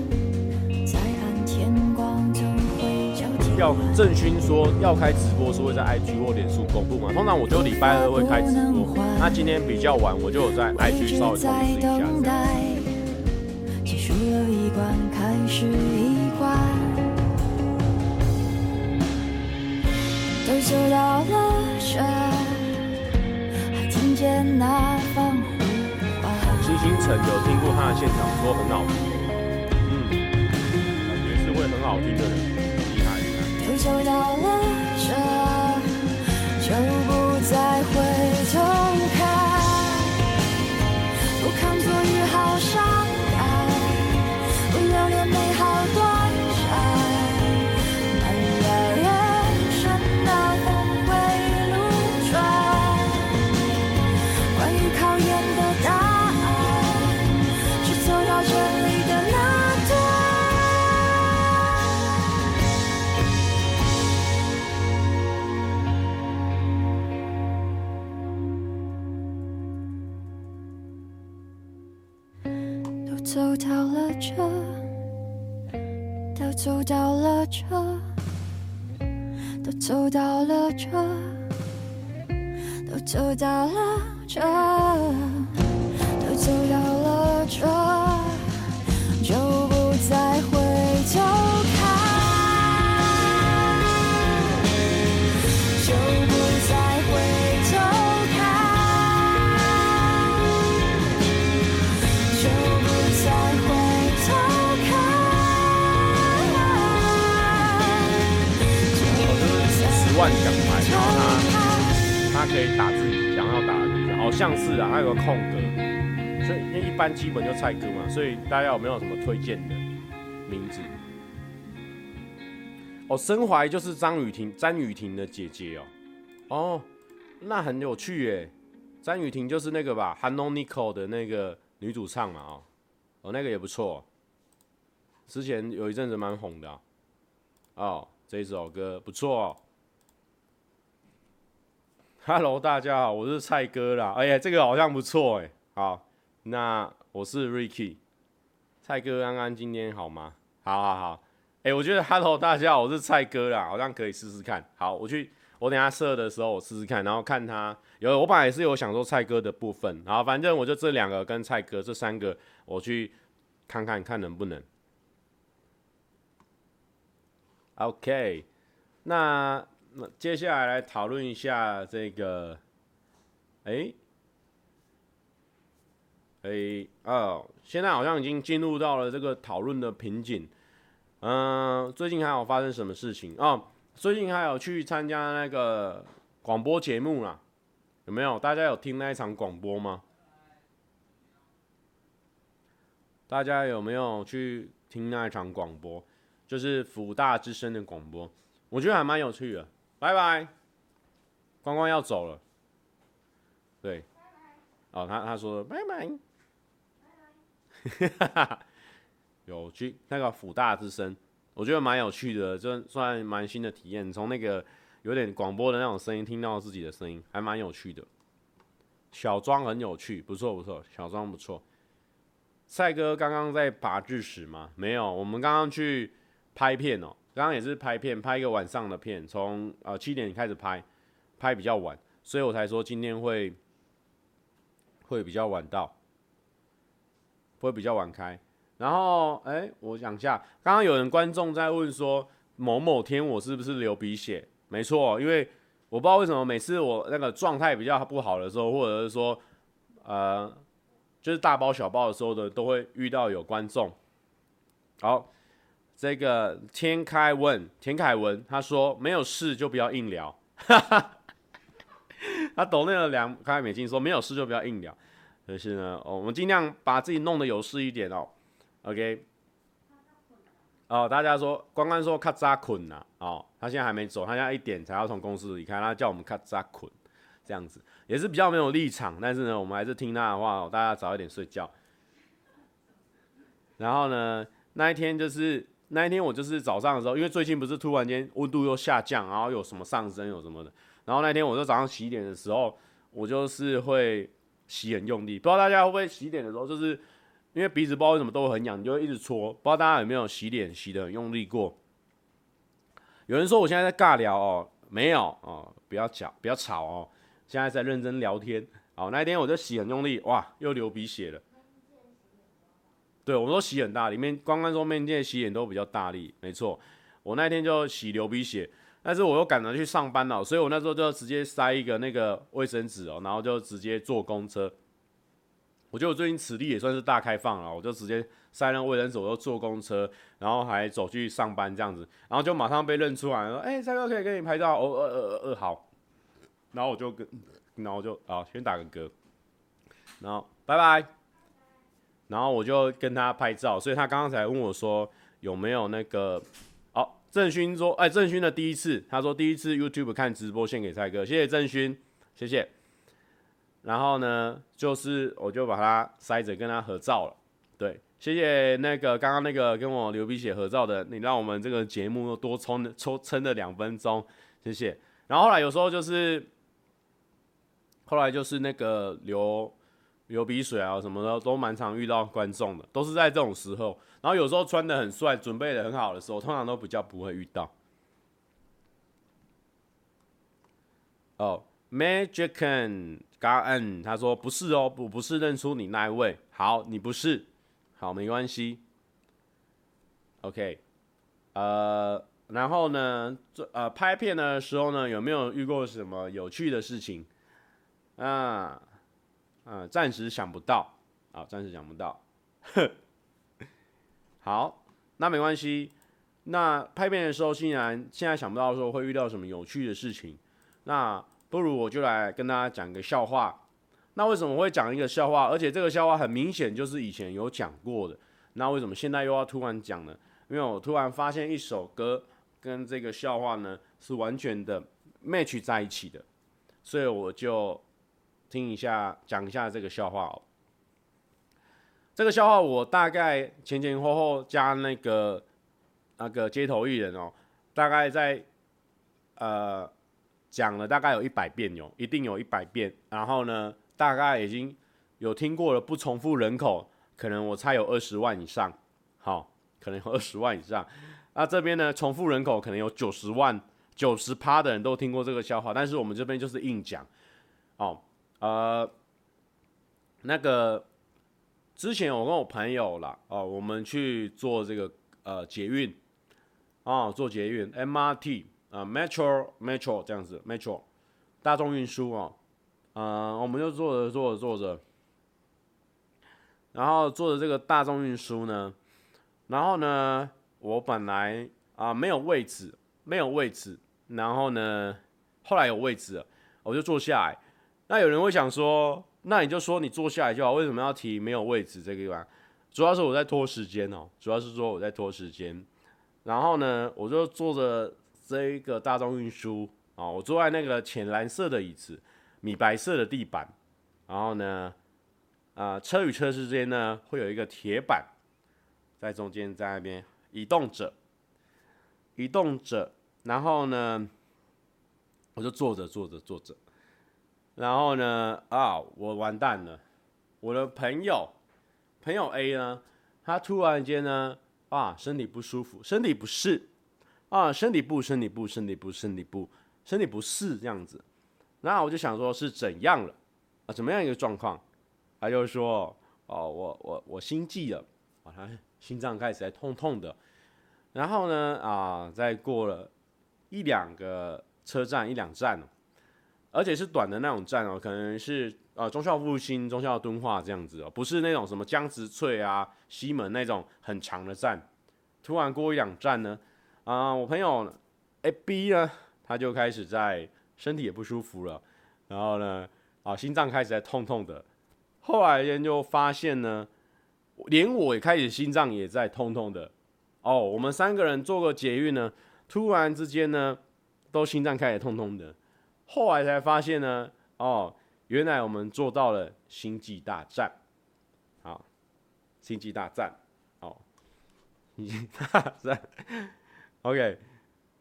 S4: 在暗天光总会交替。
S1: 要郑勋说要开直播是会在 IG 或脸书公布嘛？通常我就礼拜二会开直播，那今天比较晚，我就有在 IG 稍微通知一下。”
S4: 有一关开始一走到了这，还听见那放呼唤。
S1: 星星辰有听过他的现场，说很好听，嗯，感觉是会很好听的人，厉害厉害。
S4: 都走到了这，就走到了这，都走到了这，都走到了这，都走到了这，都走到了
S1: 这，可以打自己想要打的地方，好像是啊，还有个空格，所以因为一般基本就蔡哥嘛，所以大家有没有什么推荐的名字？哦，申怀就是张雨婷，詹雨婷的姐姐哦，哦，那很有趣耶，詹雨婷就是那个吧，Hanonico 的那个女主唱嘛，哦，哦，那个也不错，之前有一阵子蛮红的，哦，这一首歌不错哦。Hello，大家好，我是蔡哥啦。哎呀，这个好像不错哎。好，那我是 Ricky。蔡哥刚刚今天好吗？好好好。哎，我觉得 Hello，大家好，我是蔡哥啦，好像可以试试看。好，我去，我等下设的时候我试试看，然后看他有，我本来是有想说蔡哥的部分，然后反正我就这两个跟蔡哥这三个，我去看看看能不能。OK，那那接下来来讨论一下这个，哎，哎哦，现在好像已经进入到了这个讨论的瓶颈。嗯、最近还有发生什么事情哦？最近还有去参加那个广播节目啦，有没有？大家有听那一场广播吗？大家有没有去听那一场广播？就是辅大之声的广播，我觉得还蛮有趣的。拜拜，光光要走了。对，哦，他他说拜拜，哈哈哈，有趣。那个辅大之声，我觉得蛮有趣的，就算蛮新的体验。从那个有点广播的那种声音，听到自己的声音，还蛮有趣的。小庄很有趣，不错不错，小庄不错。赛哥刚刚在拔智齿吗？没有，我们刚刚去。拍片哦，刚刚也是拍片，拍一个晚上的片，从呃七点开始拍，拍比较晚，所以我才说今天会会比较晚到，会比较晚开。然后哎、我想一下，刚刚有人观众在问说某某天我是不是流鼻血？没错，因为我不知道为什么每次我那个状态比较不好的时候，或者是说呃就是大包小包的时候的，都会遇到有观众。好。这个天开问田凯文他说没有事就不要硬聊，他抖那个两块美金说没有事就不要硬聊，可是呢，我们尽量把自己弄得有事一点哦，OK，哦，大家说关关说卡扎捆呐，哦，他现在还没走，他现在一点才要从公司离开，他叫我们卡扎捆，这样子。也是比较没有立场，但是呢，我们还是听他的话，哦，大家早一点睡觉，然后呢，那一天就是。那一天我就是早上的时候，因为最近不是突然间温度又下降，然后有什么上升有什么的，然后那天我就早上洗脸的时候，我就是会洗很用力，不知道大家会不会洗脸的时候，就是因为鼻子不知道为什么都很痒，你就会一直搓，不知道大家有没有洗脸洗的很用力过？有人说我现在在尬聊哦，没有哦，不要讲，不要吵哦，现在在认真聊天。好，那一天我就洗很用力，哇，又流鼻血了。对，我都洗很大，里面刚刚说面镜洗脸都比较大力，没错。我那天就洗流鼻血，但是我又赶着去上班了，所以我那时候就直接塞一个那个卫生纸哦，然后就直接坐公车。我觉得我最近体力也算是大开放了，我就直接塞那卫生纸，我就坐公车，然后还走去上班这样子，然后就马上被认出来，说：“哎、欸，蔡哥可以跟你拍照。哦”哦，呃呃呃，好。然后我就跟，然后就啊，先打个嗝，然后拜拜。然后我就跟他拍照，所以他刚刚才问我说有没有那个，哦，郑勋说，哎，郑勋的第一次，他说第一次 YouTube 看直播献给蔡哥，谢谢郑勋，谢谢。然后呢，就是我就把他塞着跟他合照了，对，谢谢那个刚刚那个跟我流鼻血合照的，你让我们这个节目又多充的抽撑了两分钟，谢谢。然后后来有时候就是，后来就是那个刘。流鼻水啊什么的都蛮常遇到观众的，都是在这种时候。然后有时候穿得很帅，准备得很好的时候，通常都比较不会遇到。哦，Magician 嘎恩他说不是哦，不不是认出你那一位。好，你不是，好，没关系。OK，呃，然后呢，这呃拍片的时候呢，有没有遇过什么有趣的事情？啊？嗯，嗯暂时想不到，啊，暂时想不到，好，那没关系。那拍片的时候，既然现在想不到说会遇到什么有趣的事情，那不如我就来跟大家讲个笑话。那为什么会讲一个笑话？而且这个笑话很明显就是以前有讲过的。那为什么现在又要突然讲呢？因为我突然发现一首歌跟这个笑话呢是完全的 match 在一起的，所以我就。听一下，讲一下这个笑话哦。这个笑话我大概前前后后加那个那个街头艺人哦，大概在呃讲了大概有一百遍有，一定有一百遍。然后呢，大概已经有听过了不重复人口，可能我猜有二十万以上，好，可能有二十万以上。那这边呢，重复人口可能有九十万，九十趴的人都听过这个笑话，但是我们这边就是硬讲，哦，呃，那个之前我跟我朋友啦，哦，我们去做这个呃捷运，哦，做捷运 MRT 啊、Metro Metro 这样子 Metro 大众运输哦，呃，我们就坐着坐着坐着，然后坐着这个大众运输呢，然后呢。我本来啊、没有位置，没有位置，然后呢，后来有位置了，我就坐下来。那有人会想说，那你就说你坐下来就好，为什么要提没有位置这个地方？主要是我在拖时间哦，主要是说我在拖时间。然后呢，我就坐着这一个大众运输啊，我坐在那个浅蓝色的椅子，米白色的地板。然后呢，啊、车与车之间呢会有一个铁板在中间，在那边。移动着，移动着，然后呢，我就坐着坐着坐着，然后呢，啊，我完蛋了，我的朋友，朋友 A 呢，他突然间呢，啊，身体不舒服，身体不适，啊，身体不，身体不，身体不，身体不，身体不适这样子，那我就想说是怎样了，啊，怎么样一个状况？他就说，哦，我我我心悸了，啊，他。心脏开始在痛痛的，然后呢，啊，再过了一两个车站，一两站，而且是短的那种站哦，可能是呃忠孝复兴、忠孝敦化这样子哦，不是那种什么江直翠啊、西门那种很长的站。突然过一两站呢，啊，我朋友 A B 呢，他就开始在身体也不舒服了，然后呢，啊，心脏开始在痛痛的，后来人就发现呢。连我也开始心脏也在痛痛的，哦，我们三个人做个捷运呢，突然之间呢，都心脏开始痛痛的，后来才发现呢，哦，原来我们做到了星际大战，好，星际大战，哦，星际大战，OK，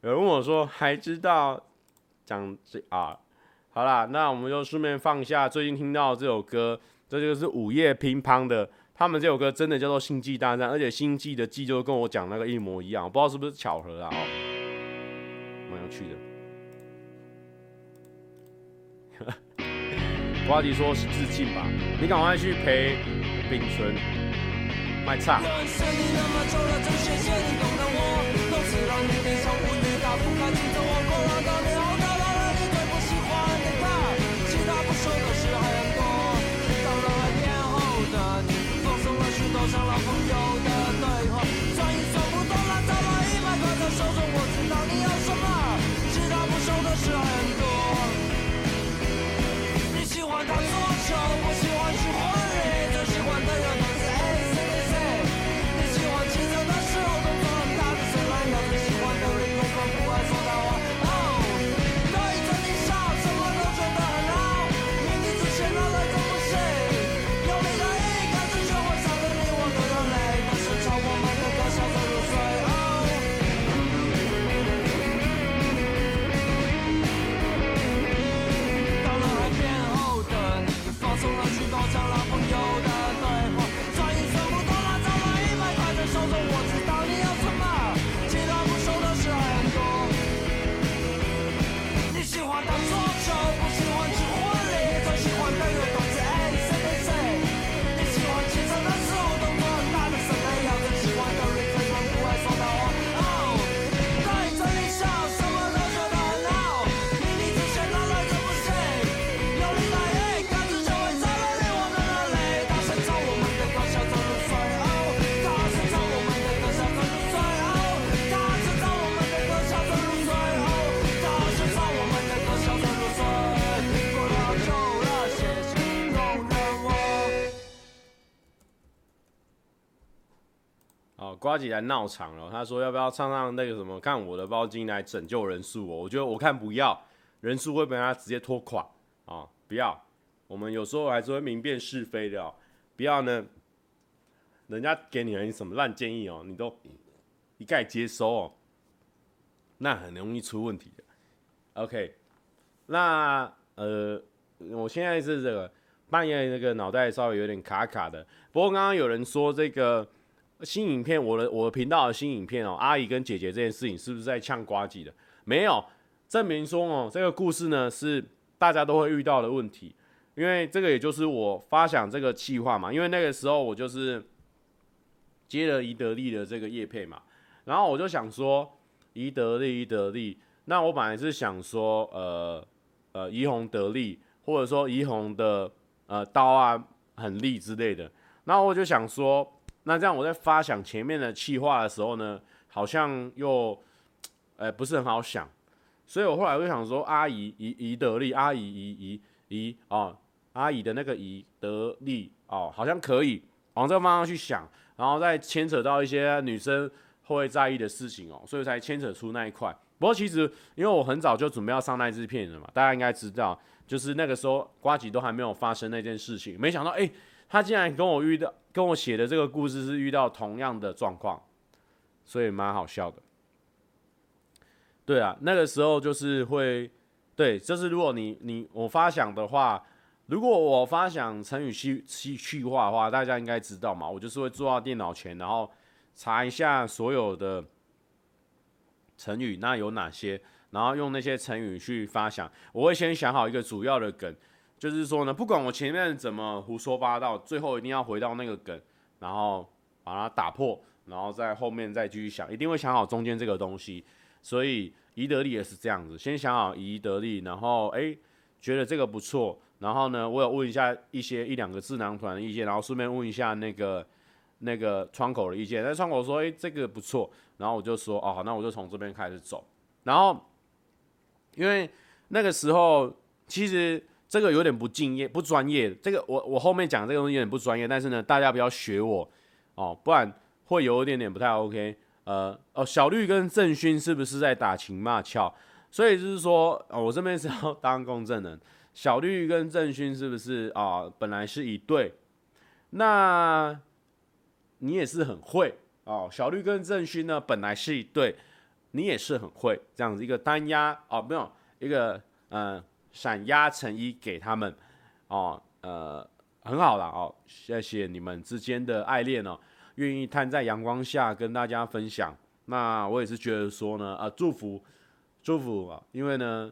S1: 有人问我说还知道讲这啊，好啦，那我们就顺便放下最近听到这首歌，这就是午夜乒乓的。他们这首歌真的叫做《星际大战》，而且《星际》的“际”就跟我讲那个一模一样，我不知道是不是巧合啊？哦，蛮有趣的。瓜迪说是致敬吧，你赶快去陪秉存卖唱。I've got so 呱吉来闹场了，他说要不要唱唱那个什么？看我的包巾来拯救人数哦。我觉得我看不要，人数会被他直接拖垮啊！不要，我们有时候还是会明辨是非的哦。不要呢，人家给你人什么烂建议哦，你都一概接收哦，那很容易出问题的。OK，那呃，我现在是这个半夜那个脑袋稍微有点卡卡的。不过刚刚有人说这个新影片，我的我的频道的新影片哦，阿姨跟姐姐这件事情是不是在呛呱吉的？没有，证明说哦，这个故事呢是大家都会遇到的问题，因为这个也就是我发想这个计划嘛，因为那个时候我就是接了宜得利的这个业配嘛，然后我就想说宜得利宜得利，那我本来是想说呃呃宜红得利，或者说宜红的呃刀啊很利之类的，然后我就想说，那这样我在发想前面的气话的时候呢，好像又。哎、不是很好想，所以我后来就想说，阿姨姨姨得利，阿姨姨姨姨哦，阿姨的那个姨得利哦，好像可以往这个方向去想，然后再牵扯到一些女生会在意的事情哦，所以才牵扯出那一块。不过其实因为我很早就准备要上那支片了嘛，大家应该知道，就是那个时候瓜吉都还没有发生那件事情，没想到哎、他竟然跟我遇到，跟我写的这个故事是遇到同样的状况，所以蛮好笑的。对啊，那个时候就是会，对，就是如果你你我发想的话，如果我发想成语去去去化的话，大家应该知道嘛，我就是会坐到电脑前，然后查一下所有的成语，那有哪些，然后用那些成语去发想。我会先想好一个主要的梗，就是说呢，不管我前面怎么胡说八道，最后一定要回到那个梗，然后把它打破，然后在后面再继续想，一定会想好中间这个东西，所以。宜得利也是这样子，先想好宜得利，然后哎、欸、觉得这个不错，然后呢，我有问一下一些一两个智囊团的意见，然后顺便问一下那个那个窗口的意见。那窗口说哎、欸、这个不错，然后我就说哦好，那我就从这边开始走。然后因为那个时候其实这个有点不敬业、不专业，这个我我后面讲这个东西有点不专业，但是呢大家不要学我哦，不然会有一点点不太 OK。呃哦，小绿跟郑勋是不是在打情骂俏？所以就是说，哦，我这边是要当公证人。小绿跟郑勋是不是啊、本来是一对，那你也是很会哦。小绿跟郑勋呢，本来是一对，你也是很会这样子一个单押哦，没有一个呃闪压成一给他们哦，呃很好了哦，谢谢你们之间的爱恋哦。愿意摊在阳光下跟大家分享，那我也是觉得说呢，啊，祝福，祝福啊，因为呢，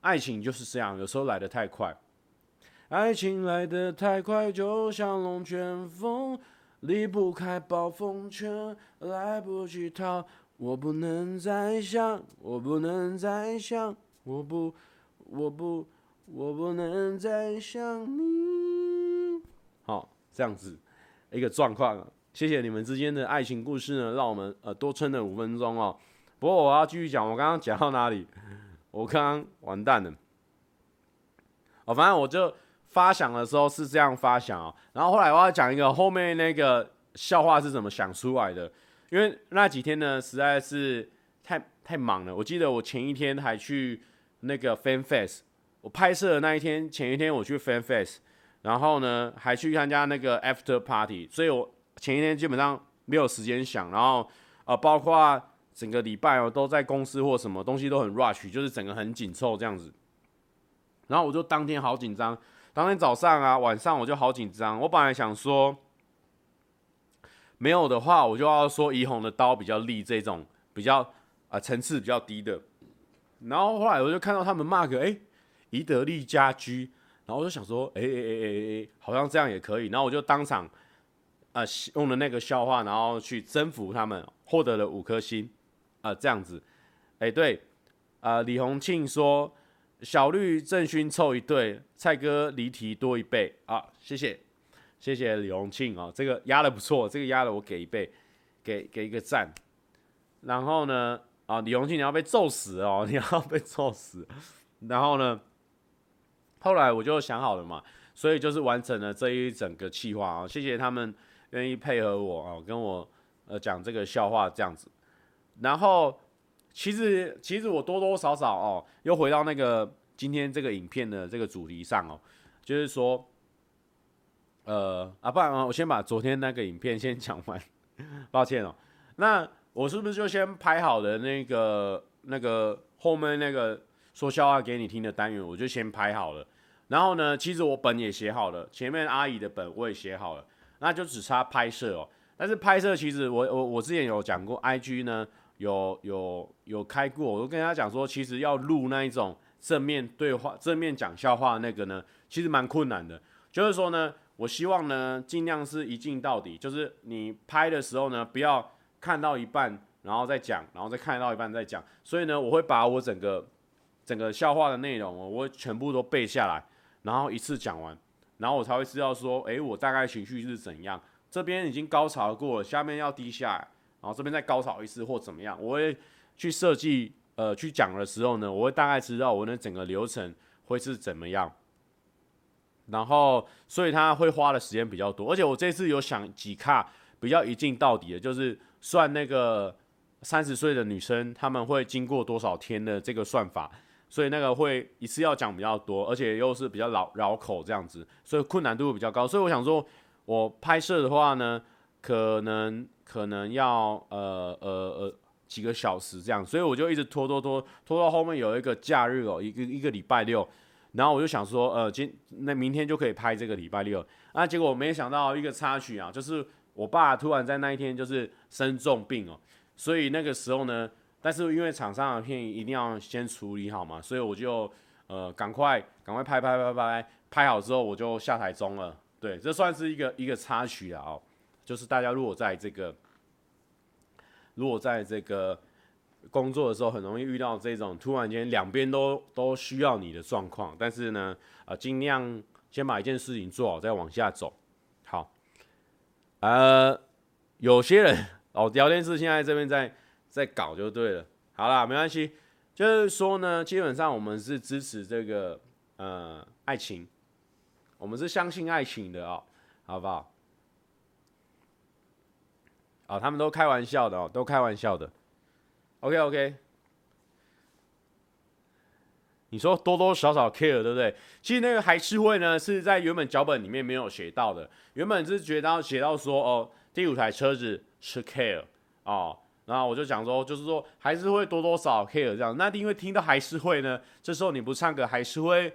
S1: 爱情就是这样，有时候来得太快，爱情来得太快，就像龙卷风，离不开暴风圈，来不及逃，我不能再想，我不能再想，我不，我不，我不能再想你。好，这样子一个状况。谢谢你们之间的爱情故事呢，让我们呃多撑了五分钟哦。不过我要继续讲，我刚刚讲到哪里？我刚刚完蛋了。哦，反正我就发想的时候是这样发想哦。然后后来我要讲一个后面那个笑话是怎么想出来的，因为那几天呢实在是太太忙了。我记得我前一天还去那个 Fan Fest，我拍摄的那一天前一天我去 Fan Fest，然后呢还去参加那个 After Party，所以我。前一天基本上没有时间想，然后呃，包括整个礼拜哦，都在公司或什么东西都很 rush，就是整个很紧凑这样子。然后我就当天好紧张，当天早上啊、晚上我就好紧张。我本来想说没有的话，我就要说怡红的刀比较利，这种比较啊层次比较低的。然后后来我就看到他们 mark 哎，宜得利家居，然后我就想说，哎哎哎哎哎，好像这样也可以。然后我就当场。呃，用了那个笑话，然后去征服他们，获得了五颗星，啊、这样子，哎、对，啊、呃，李洪庆说小绿郑勋凑一对，蔡哥离题多一倍。啊，谢谢，谢谢李洪庆啊，这个压的不错，这个压的我给一倍，给给一个赞，然后呢，啊，李红庆你要被揍死哦，你要被揍死，然后呢，后来我就想好了嘛，所以就是完成了这一整个计划啊，谢谢他们。愿意配合我哦，跟我呃讲这个笑话这样子，然后其实其实我多多少少哦，又回到那个今天这个影片的这个主题上哦，就是说，呃啊，不然啊我先把昨天那个影片先讲完，抱歉哦，那我是不是就先拍好了那个那个后面那个说笑话给你听的单元，我就先拍好了。然后呢，其实我本也写好了，前面阿姨的本我也写好了，那就只差拍摄哦。但是拍摄其实我我我之前有讲过，IG 呢有有有开过，我都跟他讲说，其实要录那一种正面对话、正面讲笑话那个呢，其实蛮困难的。就是说呢，我希望呢尽量是一镜到底，就是你拍的时候呢，不要看到一半然后再讲，然后再看到一半再讲。所以呢，我会把我整个整个笑话的内容，我会全部都背下来。然后一次讲完，然后我才会知道说，诶，我大概情绪是怎样。这边已经高潮过了，下面要低下来，然后这边再高潮一次或怎么样。我会去设计，呃，去讲的时候呢，我会大概知道我的整个流程会是怎么样。然后，所以他会花的时间比较多。而且我这次有想几卡比较一镜到底的，就是算那个三十岁的女生他们会经过多少天的这个算法。所以那个会一次要讲比较多，而且又是比较绕绕口这样子，所以困难度比较高。所以我想说，我拍摄的话呢，可能可能要呃呃呃几个小时这样，所以我就一直拖拖拖拖到后面有一个假日哦，一个一个礼拜六，然后我就想说，呃，今那明天就可以拍这个礼拜六，那结果我没想到一个插曲啊，就是我爸突然在那一天就是生重病哦，所以那个时候呢。但是因为厂商的片一定要先处理好嘛，所以我就呃赶快赶快拍拍拍拍拍好之后我就下台中了。对，这算是一个一个插曲啊，哦，就是大家如果在这个如果在这个工作的时候，很容易遇到这种突然间两边都都需要你的状况，但是呢，呃，尽量先把一件事情做好，再往下走。好，呃，有些人哦，聊天室现在这边在。在搞就对了，好啦，没关系。就是说呢，基本上我们是支持这个呃爱情，我们是相信爱情的哦，好不好？啊、哦，他们都开玩笑的哦，都开玩笑的。OK OK，你说多多少少 care 对不对？其实那个还是会呢，是在原本脚本里面没有写到的。原本是觉得写到说哦，第五台车子是 care 哦。然后我就讲说，就是说还是会多多少 care 这样。那因为听到还是会呢，这时候你不唱歌还是会，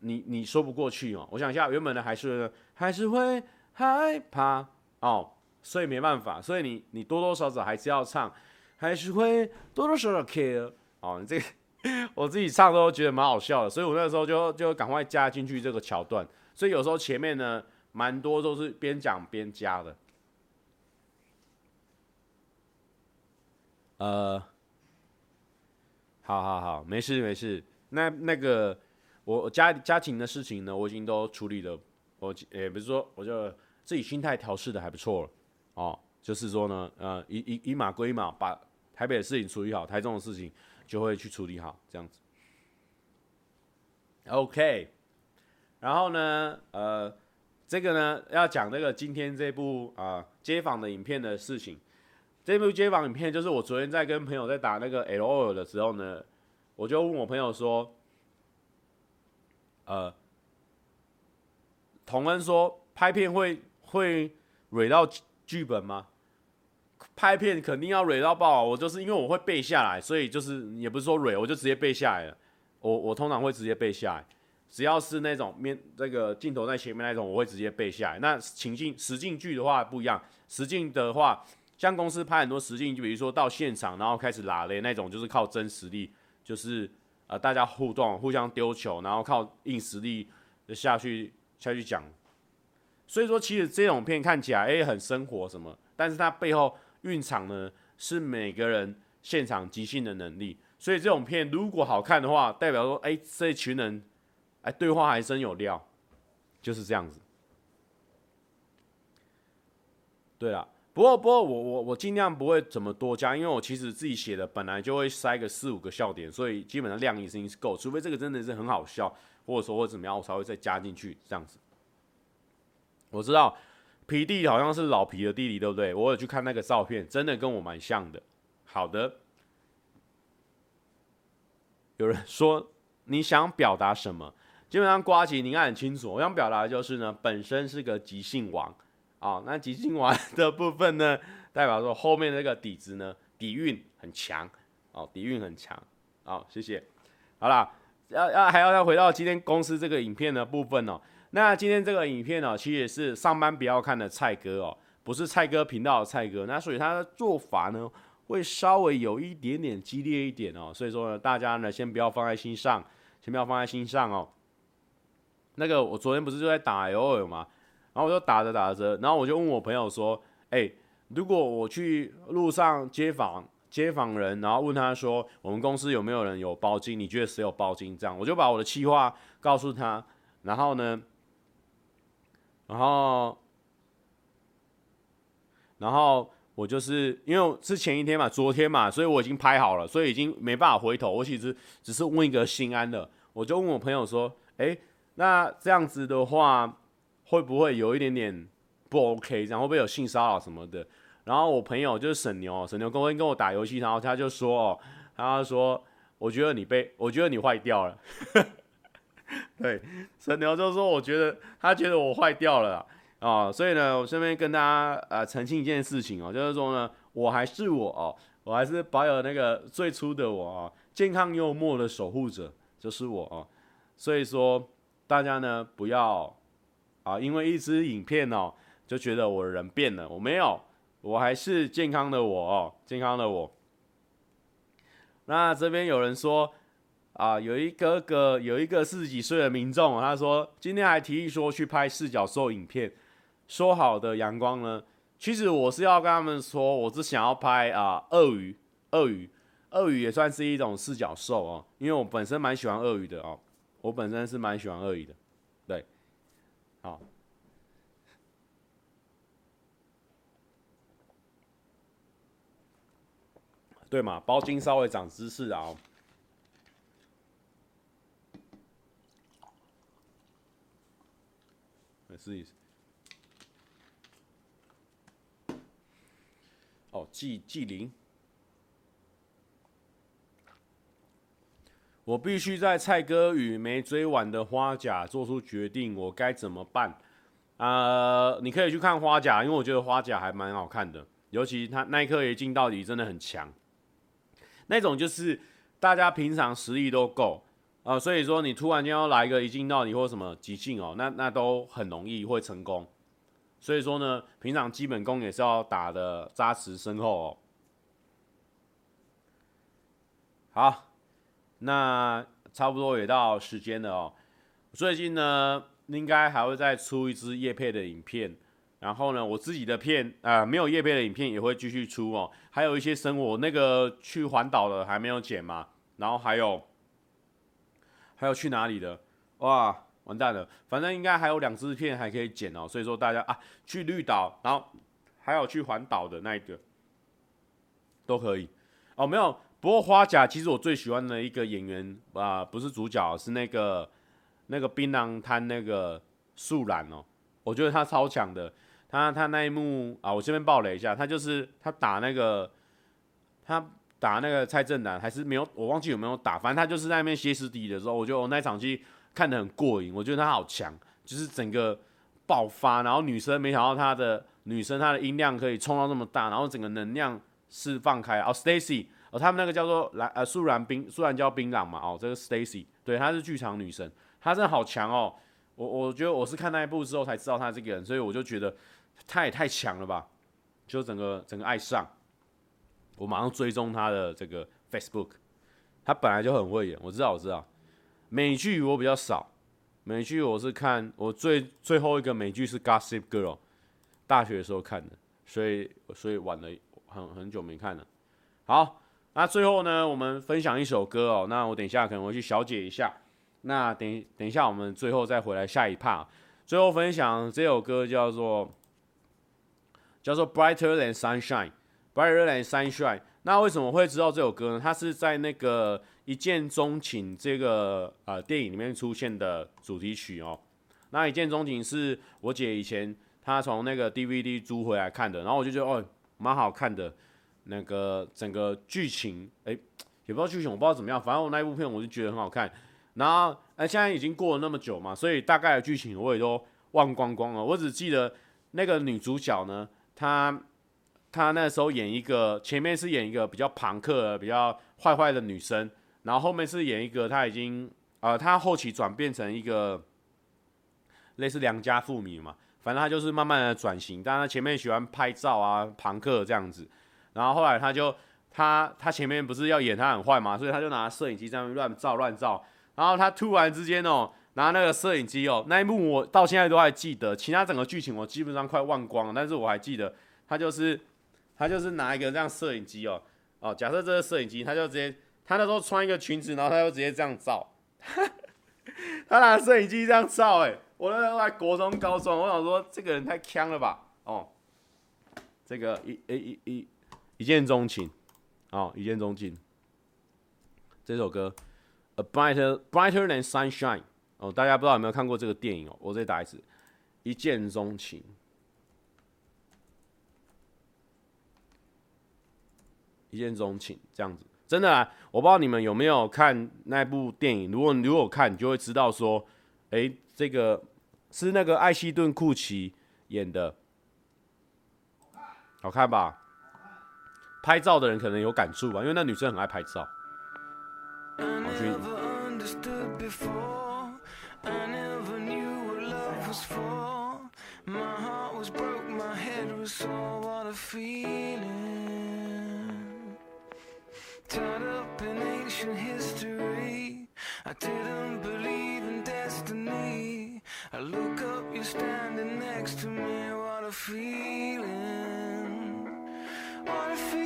S1: 你你说不过去哦。我想一下，原本的还是还是会害怕哦，所以没办法，所以你你多多少少还是要唱，还是会多多少少 care 哦。你这个我自己唱都觉得蛮好笑的，所以我那时候就就赶快加进去这个桥段。所以有时候前面呢，蛮多都是边讲边加的。呃，好好好，没事没事。那那个我家家庭的事情呢，我已经都处理了。我也不是说，我就自己心态调试的还不错了。哦，就是说呢，呃，一一一码归一码，把台北的事情处理好，台中的事情就会去处理好，这样子。OK，然后呢，呃，这个呢要讲那个今天这部啊、街访的影片的事情。这部街访影片就是我昨天在跟朋友在打那个 LOL 的时候呢，我就问我朋友说，呃，同恩说拍片会会蕊到剧本吗？拍片肯定要蕊到爆，我就是因为我会背下来，所以就是也不是说蕊，我就直接背下来了。我我通常会直接背下来，只要是那种面这个镜头在前面那种，我会直接背下来。那情境实境剧的话不一样，实境的话。像公司拍很多实境，就比如说到现场，然后开始拉嘞那种，就是靠真实力，就是呃大家互动，互相丢球，然后靠硬实力下去下去讲。所以说，其实这种片看起来哎很生活什么，但是它背后蕴藏呢是每个人现场即兴的能力。所以这种片如果好看的话，代表说哎这一群人哎对话还真有料，就是这样子。对了。不过，不过我我我尽量不会怎么多加，因为我其实自己写的本来就会塞个四五个笑点，所以基本上量已经是够，除非这个真的是很好笑，或者说或怎么样，我才会再加进去这样子。我知道皮弟好像是老皮的弟弟，对不对？我有去看那个照片，真的跟我蛮像的。好的，有人说你想表达什么？基本上瓜吉你应该很清楚，我想表达的就是呢，本身是个即兴王。啊、哦，那即兴王的部分呢，代表说后面那个底子呢，底蕴很强，哦，底蕴很强，好、哦，谢谢。好啦，要要还要再回到今天公司这个影片的部分哦。那今天这个影片呢，其实也是上班不要看的蔡哥哦，不是蔡哥频道的蔡哥。那所以他的做法呢，会稍微有一点点激烈一点哦。所以说呢，大家呢先不要放在心上，先不要放在心上哦。那个我昨天不是就在打 LOL 吗？然后我就打着打着，然后我就问我朋友说：“哎，如果我去路上街访街访人，然后问他说，我们公司有没有人有包金？你觉得谁有包金？这样我就把我的气话告诉他，然后呢，然后，然后我就是因为是前一天嘛，昨天嘛，所以我已经拍好了，所以已经没办法回头。我其实只是问一个心安的，我就问我朋友说：哎，那这样子的话。”会不会有一点点不 OK？然后会不会有性骚扰什么的？然后我朋友就是沈牛，沈牛跟我跟我打游戏，然后他就说：“哦，他说我觉得你被，我觉得你坏掉了。” 对，神牛就说：“我觉得他觉得我坏掉了啊、哦。”所以呢，我顺便跟大家呃澄清一件事情哦，就是说呢，我还是我哦，我还是保有那个最初的我哦，健康幽默的守护者就是我哦。所以说大家呢不要。啊，因为一支影片哦，就觉得我人变了，我没有，我还是健康的我哦，健康的我。那这边有人说，啊，有一个个有一个四十几岁的民众，他说今天还提议说去拍四角兽影片，说好的阳光呢？其实我是要跟他们说，我是想要拍啊鳄鱼，鳄鱼，鳄鱼也算是一种四角兽哦，因为我本身蛮喜欢鳄鱼的哦，我本身是蛮喜欢鳄鱼的。对好，对嘛？包金稍微长知识啊。试一试。哦，季季林。我必须在蔡哥与没追完的花甲做出决定，我该怎么办？呃，你可以去看花甲，因为我觉得花甲还蛮好看的，尤其他那一刻一镜到底真的很强。那种就是大家平常实力都够啊、所以说你突然间要来一个一镜到底或什么即兴哦，那那都很容易会成功。所以说呢，平常基本功也是要打的扎实深厚哦。好。那差不多也到时间了哦。最近呢，应该还会再出一支叶配的影片。然后呢，我自己的片啊、没有叶配的影片也会继续出哦。还有一些生活，那个去环岛的还没有剪嘛。然后还有，还有去哪里的？哇，完蛋了！反正应该还有两支片还可以剪哦。所以说大家啊，去绿岛，然后还有去环岛的那一个，都可以哦。没有。不过花甲其实我最喜欢的一个演员啊、不是主角，是那个那个槟榔摊那个树懒哦，我觉得他超强的。他他那一幕啊，我这边爆雷一下，他就是他打那个他打那个蔡正南，还是没有，我忘记有没有打，反正他就是在那边歇斯底里的时候，我觉得我那场戏看得很过瘾，我觉得他好强，就是整个爆发，然后女生没想到她的女生她的音量可以冲到那么大，然后整个能量释放开哦，Stacy。哦，他们那个叫做蓝呃素然冰素然叫槟榔嘛，哦，这个 Stacy，对，她是剧场女神，她真的好强哦。我我觉得我是看那一部之后才知道她这个人，所以我就觉得她也太强了吧，就整个整个爱上。我马上追踪他的这个 Facebook，他本来就很会演，我知道我知道。美剧我比较少，美剧我是看我最最后一个美剧是 Gossip Girl，大学的时候看的，所以所以晚了很很久没看了。好。那最后呢，我们分享一首歌哦。那我等一下可能会去小解一下。那等等一下，我们最后再回来下一趴。最后分享这首歌叫做叫做 Brighter Than Sunshine Firelight Sunshine。那为什么会知道这首歌呢？它是在那个一见钟情这个呃电影里面出现的主题曲哦。那一见钟情是我姐以前她从那个 DVD 租回来看的，然后我就觉得哦蛮好看的。那个整个剧情，哎，也不知道剧情，我不知道怎么样。反正我那一部片我就觉得很好看。然后，哎，现在已经过了那么久嘛，所以大概的剧情我也都忘光光了。我只记得那个女主角呢，她他那时候演一个，前面是演一个比较庞克、比较坏坏的女生，
S5: 然后后面是演一个他已经呃，他后期转变成一个类似良家妇女嘛，反正他就是慢慢的转型。但他前面喜欢拍照啊，朋克这样子，然后后来他就他他前面不是要演他很坏嘛，所以他就拿摄影机在那边乱照乱照，然后他突然之间哦。拿那个摄影机哦，那一幕我到现在都还记得，其他整个剧情我基本上快忘光了，但是我还记得他就是他就是拿一个这样摄影机哦哦，假设这个摄影机，他就直接他那时候穿一个裙子，然后他就直接这样照，他拿摄影机这样照，哎，我那时候在国中高中，我想说这个人太强了吧，哦，这个一一一一一见钟情，哦，一见钟情，这首歌 A brighter brighter than sunshine。哦，大家不知道有没有看过这个电影哦？我再打一次，一见钟情，一见钟情这样子，真的啊！我不知道你们有没有看那部电影。如果你如果看，你就会知道说，哎、欸，这个是那个艾希顿·库奇演的，好看吧？拍照的人可能有感触吧，因为那女生很爱拍照。in history. I didn't believe in destiny. I look up, you're standing next to me. What a feeling! What a feeling!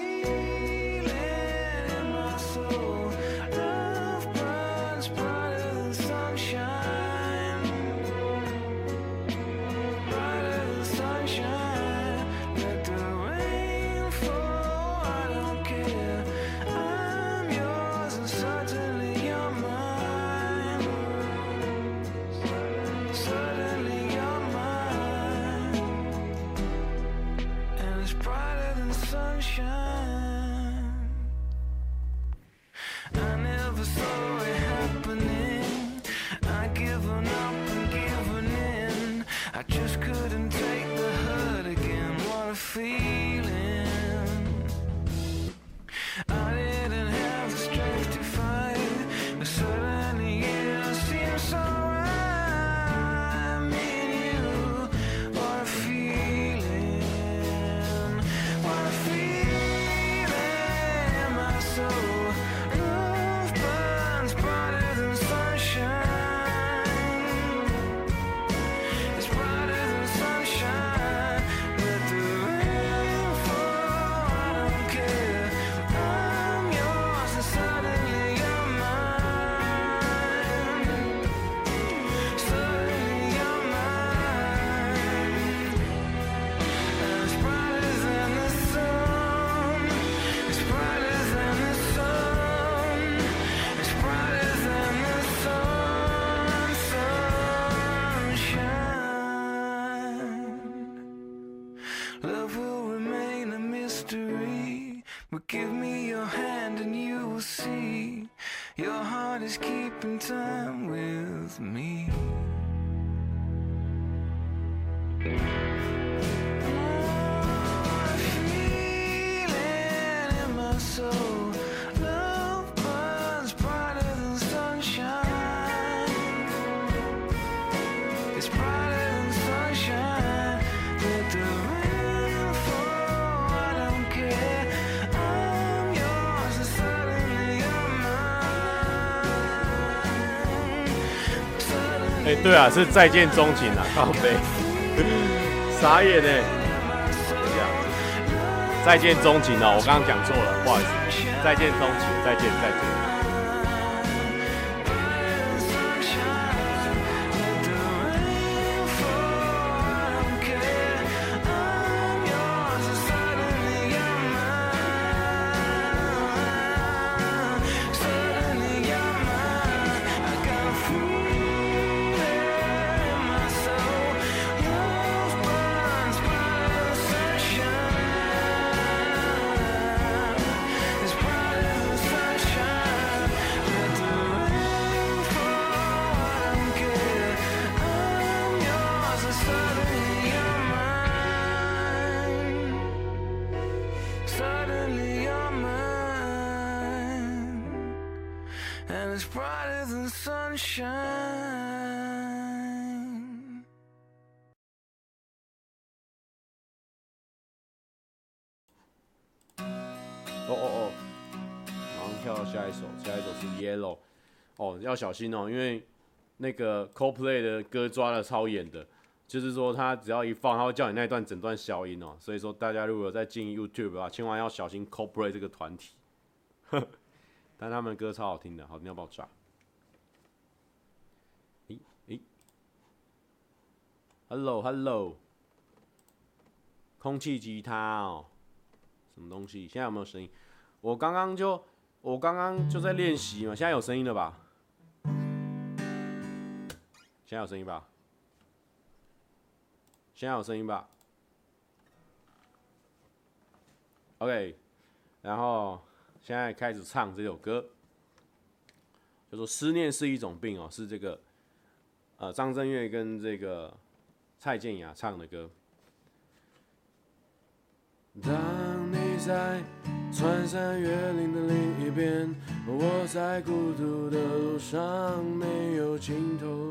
S5: 哎，对啊，是再见钟情啊，靠北，傻眼呢。这样，再见钟情哦，我刚刚讲错了，不好意思，再见钟情，再见，再
S1: 见。要小心哦，因为那个 CoPlay 的歌抓的超严的，就是说他只要一放，他会叫你那一段整段消音哦。所以说大家如果在进 YouTube 的话，千万要小心 CoPlay 这个团体。但他们的歌超好听的，好听要爆炸。诶诶，Hello Hello，空气吉他哦。什么东西？现在有没有声音？我刚刚就我刚刚就在练习嘛，现在有声音了吧？现在有声音吧？现在有声音吧？OK，然后现在开始唱这首歌，就说思念是一种病哦，是这个呃张震岳跟这个蔡健雅唱的歌。当你在穿山越岭的另一边，我在孤独的路上没有尽头。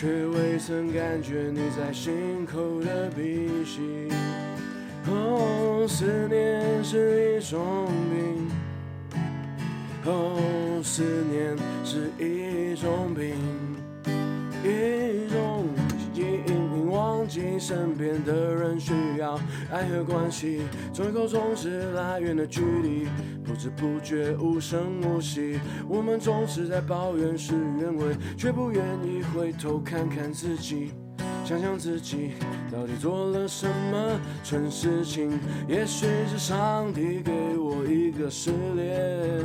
S1: 却未曾感觉你在心口的鼻息。哦，思念是一种病。哦，思念是一种病，一种身边的人需要爱和关系，从一口总是拉远的距离。不知不觉无声无息，我们总是在抱怨事与愿违，却不愿意回头看看自己，想想自己到底做了什么蠢事情。也许是上帝给我一个试炼，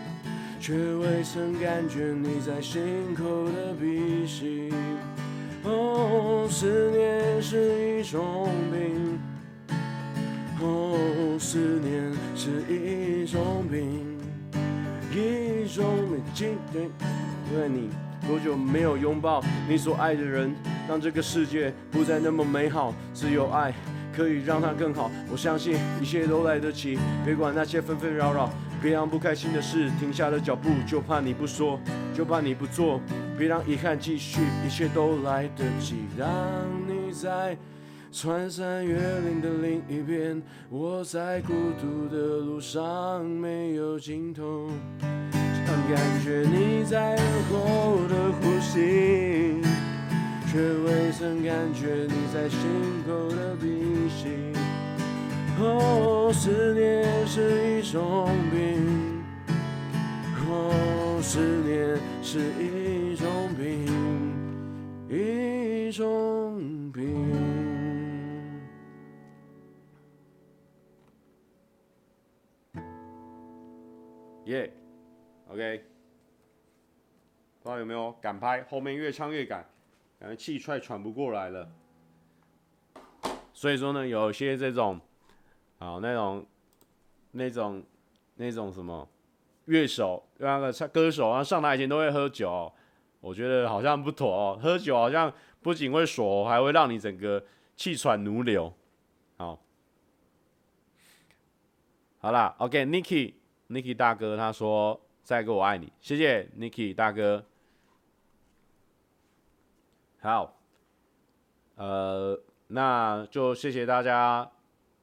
S1: 却未曾感觉你在心口的鼻息。哦，思念是一种病。哦，思念是一种病。一种美景，对，问你多久没有拥抱你所爱的人，让这个世界不再那么美好。只有爱可以让它更好。我相信一切都来得及，别管那些纷纷扰扰，别让不开心的事停下了脚步，就怕你不说，就怕你不做，别让遗憾继续，一切都来得及。当你在。穿山越岭的另一边，我在孤独的路上没有尽头，想感觉你在耳后的呼吸，却未曾感觉你在心口的鼻息。哦，思念是一种病，哦，思念是一种病，一种病。耶、，OK，不知道有没有敢拍，后面越唱越赶，感觉气快喘不过来了。所以说呢，有些这种，好那种那种那种什么乐手，那个唱歌手啊，上台前都会喝酒，我觉得好像不妥哦。喝酒好像不仅会锁，还会让你整个气喘如流。好，好啦，OK，Nicky，Nicky 大哥他说再个我爱你，谢谢 Nicky 大哥。好，呃，那就谢谢大家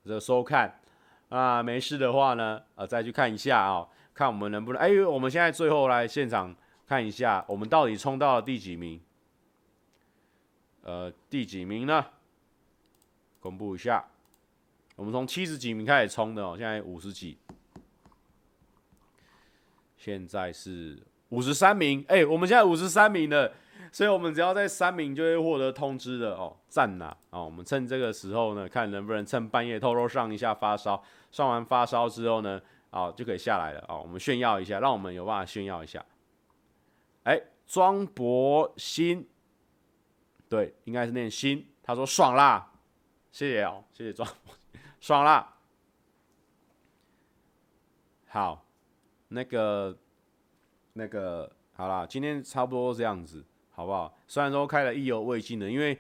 S1: 的收看。啊，没事的话呢，呃，再去看一下啊、看我们能不能，哎，我们现在最后来现场看一下，我们到底冲到了第几名？呃，第几名呢？公布一下，我们从七十几名开始冲的哦，现在五十几，现在是五十三名，哎，我们现在五十三名了。所以我们只要在三名就会获得通知的哦，赞呐！哦，我们趁这个时候呢，看能不能趁半夜偷偷上一下发烧，上完发烧之后呢，哦就可以下来了哦。我们炫耀一下，让我们有办法炫耀一下。哎，庄博鑫，对，应该是念鑫。他说爽啦，谢谢哦，谢谢庄，爽啦。好，那个，那个，好啦，今天差不多这样子。好不好？虽然说开了意犹未尽的，因为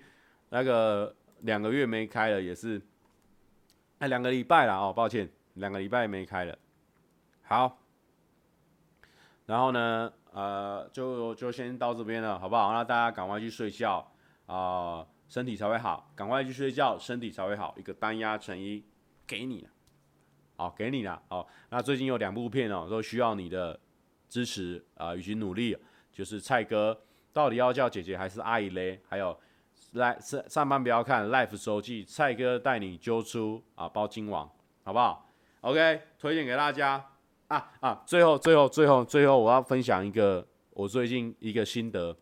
S1: 那个两个月没开了，也是哎两个礼拜了哦，抱歉，两个礼拜没开了。好，然后呢，呃，就就先到这边了，好不好？那大家赶快去睡觉啊，身体才会好。赶快去睡觉，身体才会好。一个单压成一，给你了，好，给你了，好。那最近有两部片哦，都需要你的支持啊，以及努力，就是蔡哥。到底要叫姐姐还是阿姨嘞？还有来上上班不要看 Life 周记，蔡哥带你揪出啊包金王，好不好？OK，推荐给大家啊啊！最后最后最后最后，我要分享一个我最近一个心得，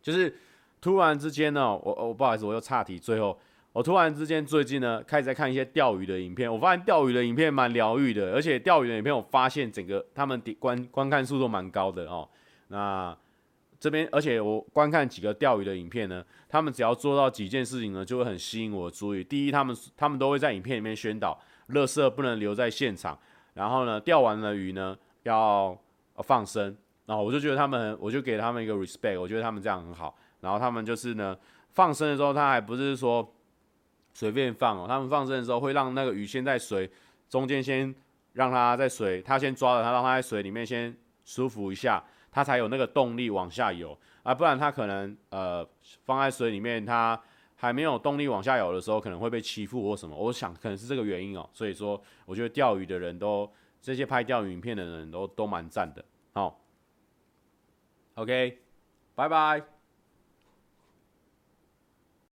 S1: 就是突然之间呢，我我不好意思，我又岔题。最后我突然之间最近呢，开始在看一些钓鱼的影片，我发现钓鱼的影片蛮疗愈的，而且钓鱼的影片我发现整个他们的观观看数都蛮高的哦。那这边，而且我观看几个钓鱼的影片呢，他们只要做到几件事情呢，就会很吸引我的注意。第一，他们他们都会在影片里面宣导，垃圾不能留在现场。然后呢，钓完了鱼呢，要放生。然后我就觉得他们，我就给他们一个 respect，我觉得他们这样很好。然后他们就是呢，放生的时候，他还不是说随便放哦，他们放生的时候会让那个鱼先在水中间先让它在水，他先抓了它，让它在水里面先舒服一下。它才有那个动力往下游啊，不然它可能呃放在水里面，它还没有动力往下游的时候，可能会被欺负或什么。我想可能是这个原因哦、所以说，我觉得钓鱼的人都这些拍钓鱼影片的人都都蛮赞的。好，OK，拜拜。